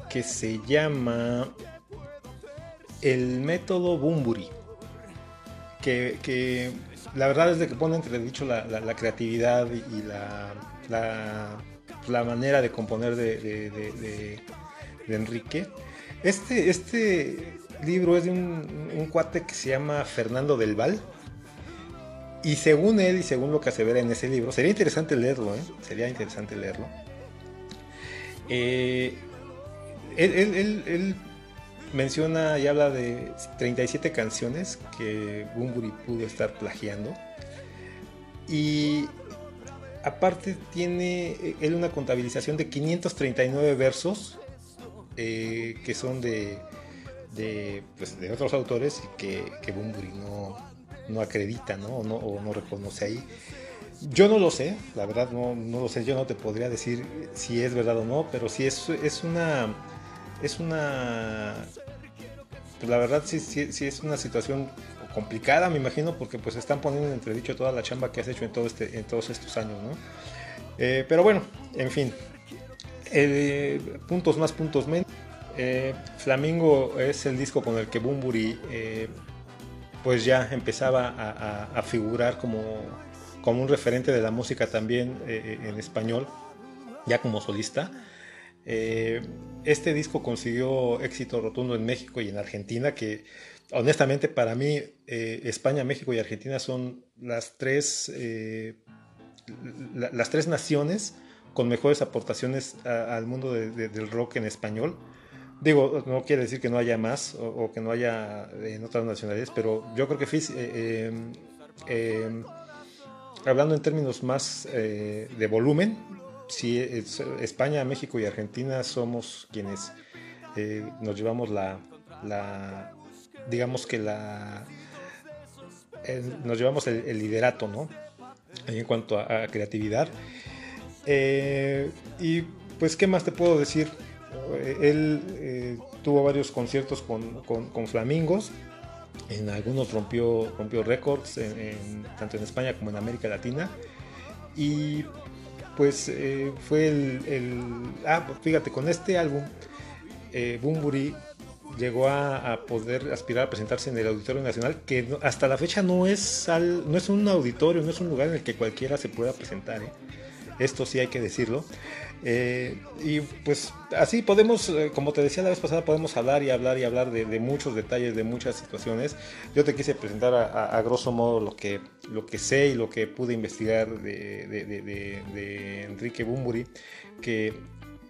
Speaker 5: que se llama el método Bumburi, que, la verdad es de que pone entre dicho la, creatividad y la, la, manera de componer de, Enrique. Este, este libro es de un, cuate que se llama Fernando del Val. Y según él y según lo que se ve en ese libro, sería interesante leerlo, ¿eh? Sería interesante leerlo. Eh, él, menciona y habla de 37 canciones que Bumburi pudo estar plagiando. Y aparte tiene él una contabilización de 539 versos eh, que son de, de, pues, de otros autores que, que Bumburi no, no acredita ¿no? O, no, o no reconoce ahí. Yo no lo sé, la verdad no, no, lo sé, yo no te podría decir si es verdad o no, pero sí es, es una... Es una... Pues la verdad sí, sí, sí es una situación complicada, me imagino, porque pues están poniendo en entredicho toda la chamba que has hecho en, este, todos estos años, ¿no? Eh, pero bueno, en fin, eh, puntos más, puntos menos. Eh, Flamingo es el disco con el que Bumburi pues ya empezaba a, a, a figurar como, como, un referente de la música también en español, ya como solista. Este disco consiguió éxito rotundo en México y en Argentina, que honestamente para mí eh, España, México y Argentina son las tres, eh, la, las tres naciones con mejores aportaciones al mundo de, de, del rock en español. Digo, no quiere decir que no haya más o, que no haya en otras nacionalidades, pero yo creo que eh, hablando en términos más de volumen, sí, España, México y Argentina somos quienes nos llevamos la, digamos que la nos llevamos el, liderato, ¿no? En cuanto a, creatividad. Eh, y pues, ¿qué más te puedo decir? Él eh, tuvo varios conciertos con, con, Flamingos. En algunos rompió, rompió récords, tanto en España como en América Latina. Y pues eh, fue el, Ah, fíjate, con este álbum, eh, Bumburi llegó a, a, poder aspirar a presentarse en el Auditorio Nacional, que no, hasta la fecha no es, al, no es un auditorio, no es un lugar en el que cualquiera se pueda presentar. ¿eh? Esto sí hay que decirlo. Eh, y pues así podemos, eh, como te decía la vez pasada, podemos hablar y hablar y hablar de, muchos detalles, de muchas situaciones. Yo te quise presentar a, grosso modo lo que, lo que sé y lo que pude investigar de, Enrique Bumburi, que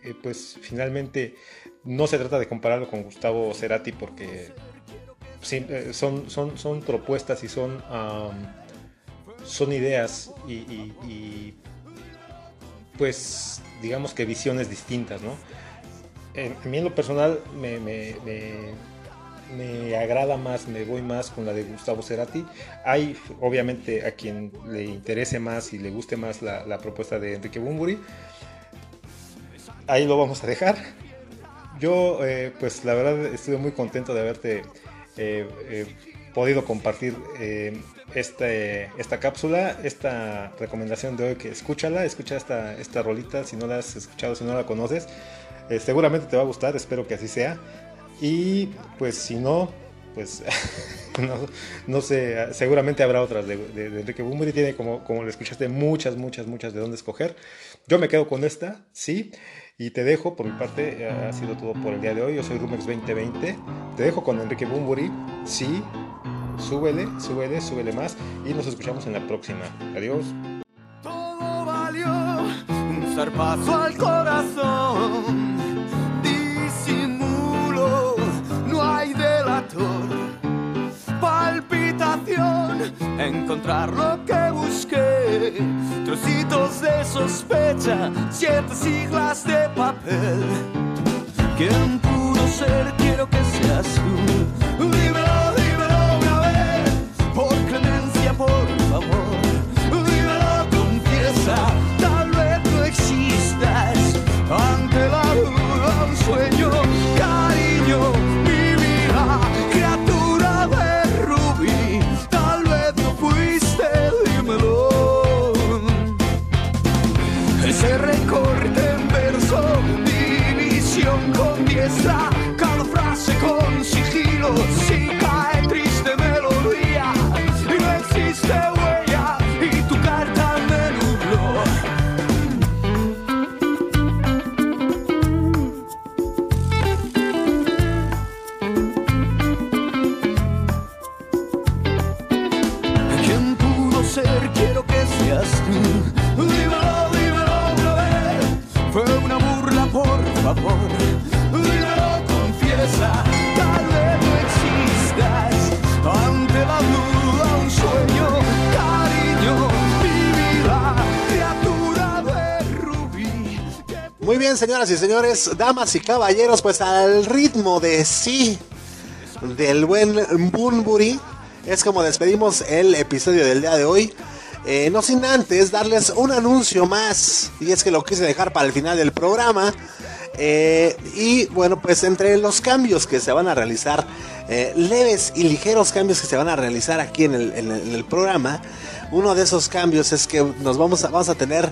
Speaker 5: eh, pues finalmente no se trata de compararlo con Gustavo Cerati porque son, son, son propuestas y son, son ideas y, pues digamos que visiones distintas, ¿no? A mí en lo personal me, me, agrada más, me voy más con la de Gustavo Cerati. Hay obviamente a quien le interese más y le guste más la, propuesta de Enrique Bumburi. Ahí lo vamos a dejar yo, eh, pues la verdad, estuve muy contento de haberte eh, eh, podido compartir eh, este, esta cápsula, esta recomendación de hoy que escúchala, escucha esta, esta rolita si no la has escuchado, si no la conoces. Eh, seguramente te va a gustar, espero que así sea. Y pues si no, pues no, no, sé, seguramente habrá otras de, de, de Enrique Bumburi, tiene como, como le escuchaste muchas, muchas, muchas de dónde escoger. Yo me quedo con esta, sí. Y te dejo, por mi parte, ha sido todo por el día de hoy. Yo soy Rumex 2020. Te dejo con Enrique Bumburi. Sí, súbele, súbele, súbele más. Y nos escuchamos en la próxima. Adiós.
Speaker 6: Todo valió un zarpazo al corazón. Disimulo, no hay delator. Palpitación, encontrar lo que busqué. Trocitos de sospecha, siete siglas de papel. ¿Quién pudo ser? Quiero que seas tú. Dímelo,
Speaker 2: señoras y señores, damas y caballeros, pues al ritmo de sí, del buen Bunbury, es como despedimos el episodio del día de hoy. Eh, no sin antes darles un anuncio más, y es que lo quise dejar para el final del programa. Eh, y bueno, pues entre los cambios que se van a realizar, eh, leves y ligeros cambios que se van a realizar aquí en el, programa, uno de esos cambios es que nos vamos a, vamos a tener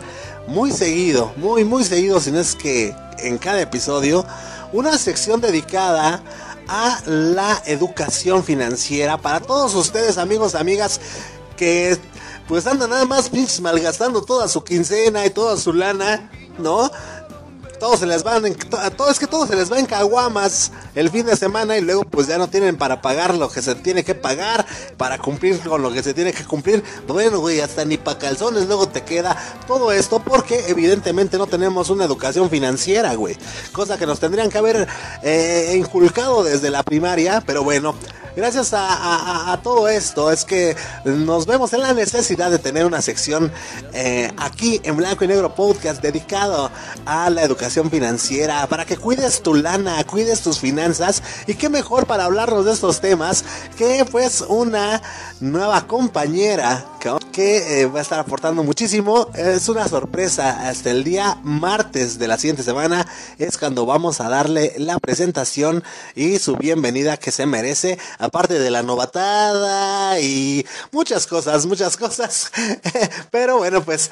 Speaker 2: muy seguido, muy, muy seguido, si no es que en cada episodio, una sección dedicada a la educación financiera para todos ustedes, amigos, amigas, que pues andan nada más pinches malgastando toda su quincena y toda su lana, ¿no? Todos se les van, en, todo es que todo se les va en caguamas el fin de semana y luego pues ya no tienen para pagar lo que se tiene que pagar, para cumplir con lo que se tiene que cumplir. Bueno, güey, hasta ni pa' calzones luego te queda todo esto porque evidentemente no tenemos una educación financiera, güey. Cosa que nos tendrían que haber eh, inculcado desde la primaria, pero bueno. Gracias a todo esto es que nos vemos en la necesidad de tener una sección eh, aquí en Blanco y Negro Podcast dedicado a la educación financiera para que cuides tu lana, cuides tus finanzas y qué mejor para hablarnos de estos temas que pues una nueva compañera que, eh, va a estar aportando muchísimo. Es una sorpresa hasta el día martes de la siguiente semana es cuando vamos a darle la presentación y su bienvenida que se merece aparte de la novatada y muchas cosas, muchas cosas. Pero bueno, pues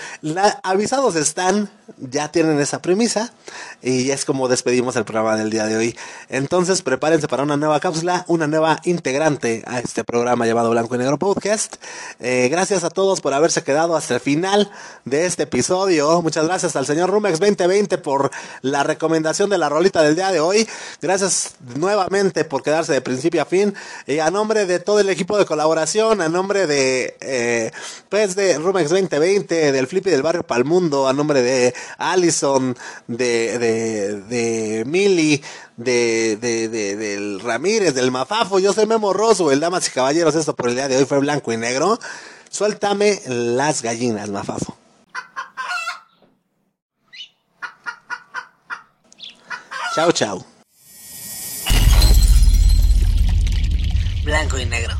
Speaker 2: avisados están, ya tienen esa premisa y es como despedimos el programa del día de hoy. Entonces prepárense para una nueva cápsula, una nueva integrante a este programa llamado Blanco y Negro Podcast. Eh, gracias a todos por haberse quedado hasta el final de este episodio. Muchas gracias al señor Rumex 2020 por la recomendación de la rolita del día de hoy. Gracias nuevamente por quedarse de principio a fin. Y a nombre de todo el equipo de colaboración, a nombre de, eh, pues de Rumex 2020, del Flippy del Barrio Palmundo, a nombre de Allison, de, de, Mili, de, de, de- del Ramírez, del Mafafo. Yo soy Memo Rosso, el Damas y Caballeros. Esto por el día de hoy fue blanco y negro. Suéltame las gallinas, Mafafo. Chao, chao.
Speaker 7: Blanco y negro.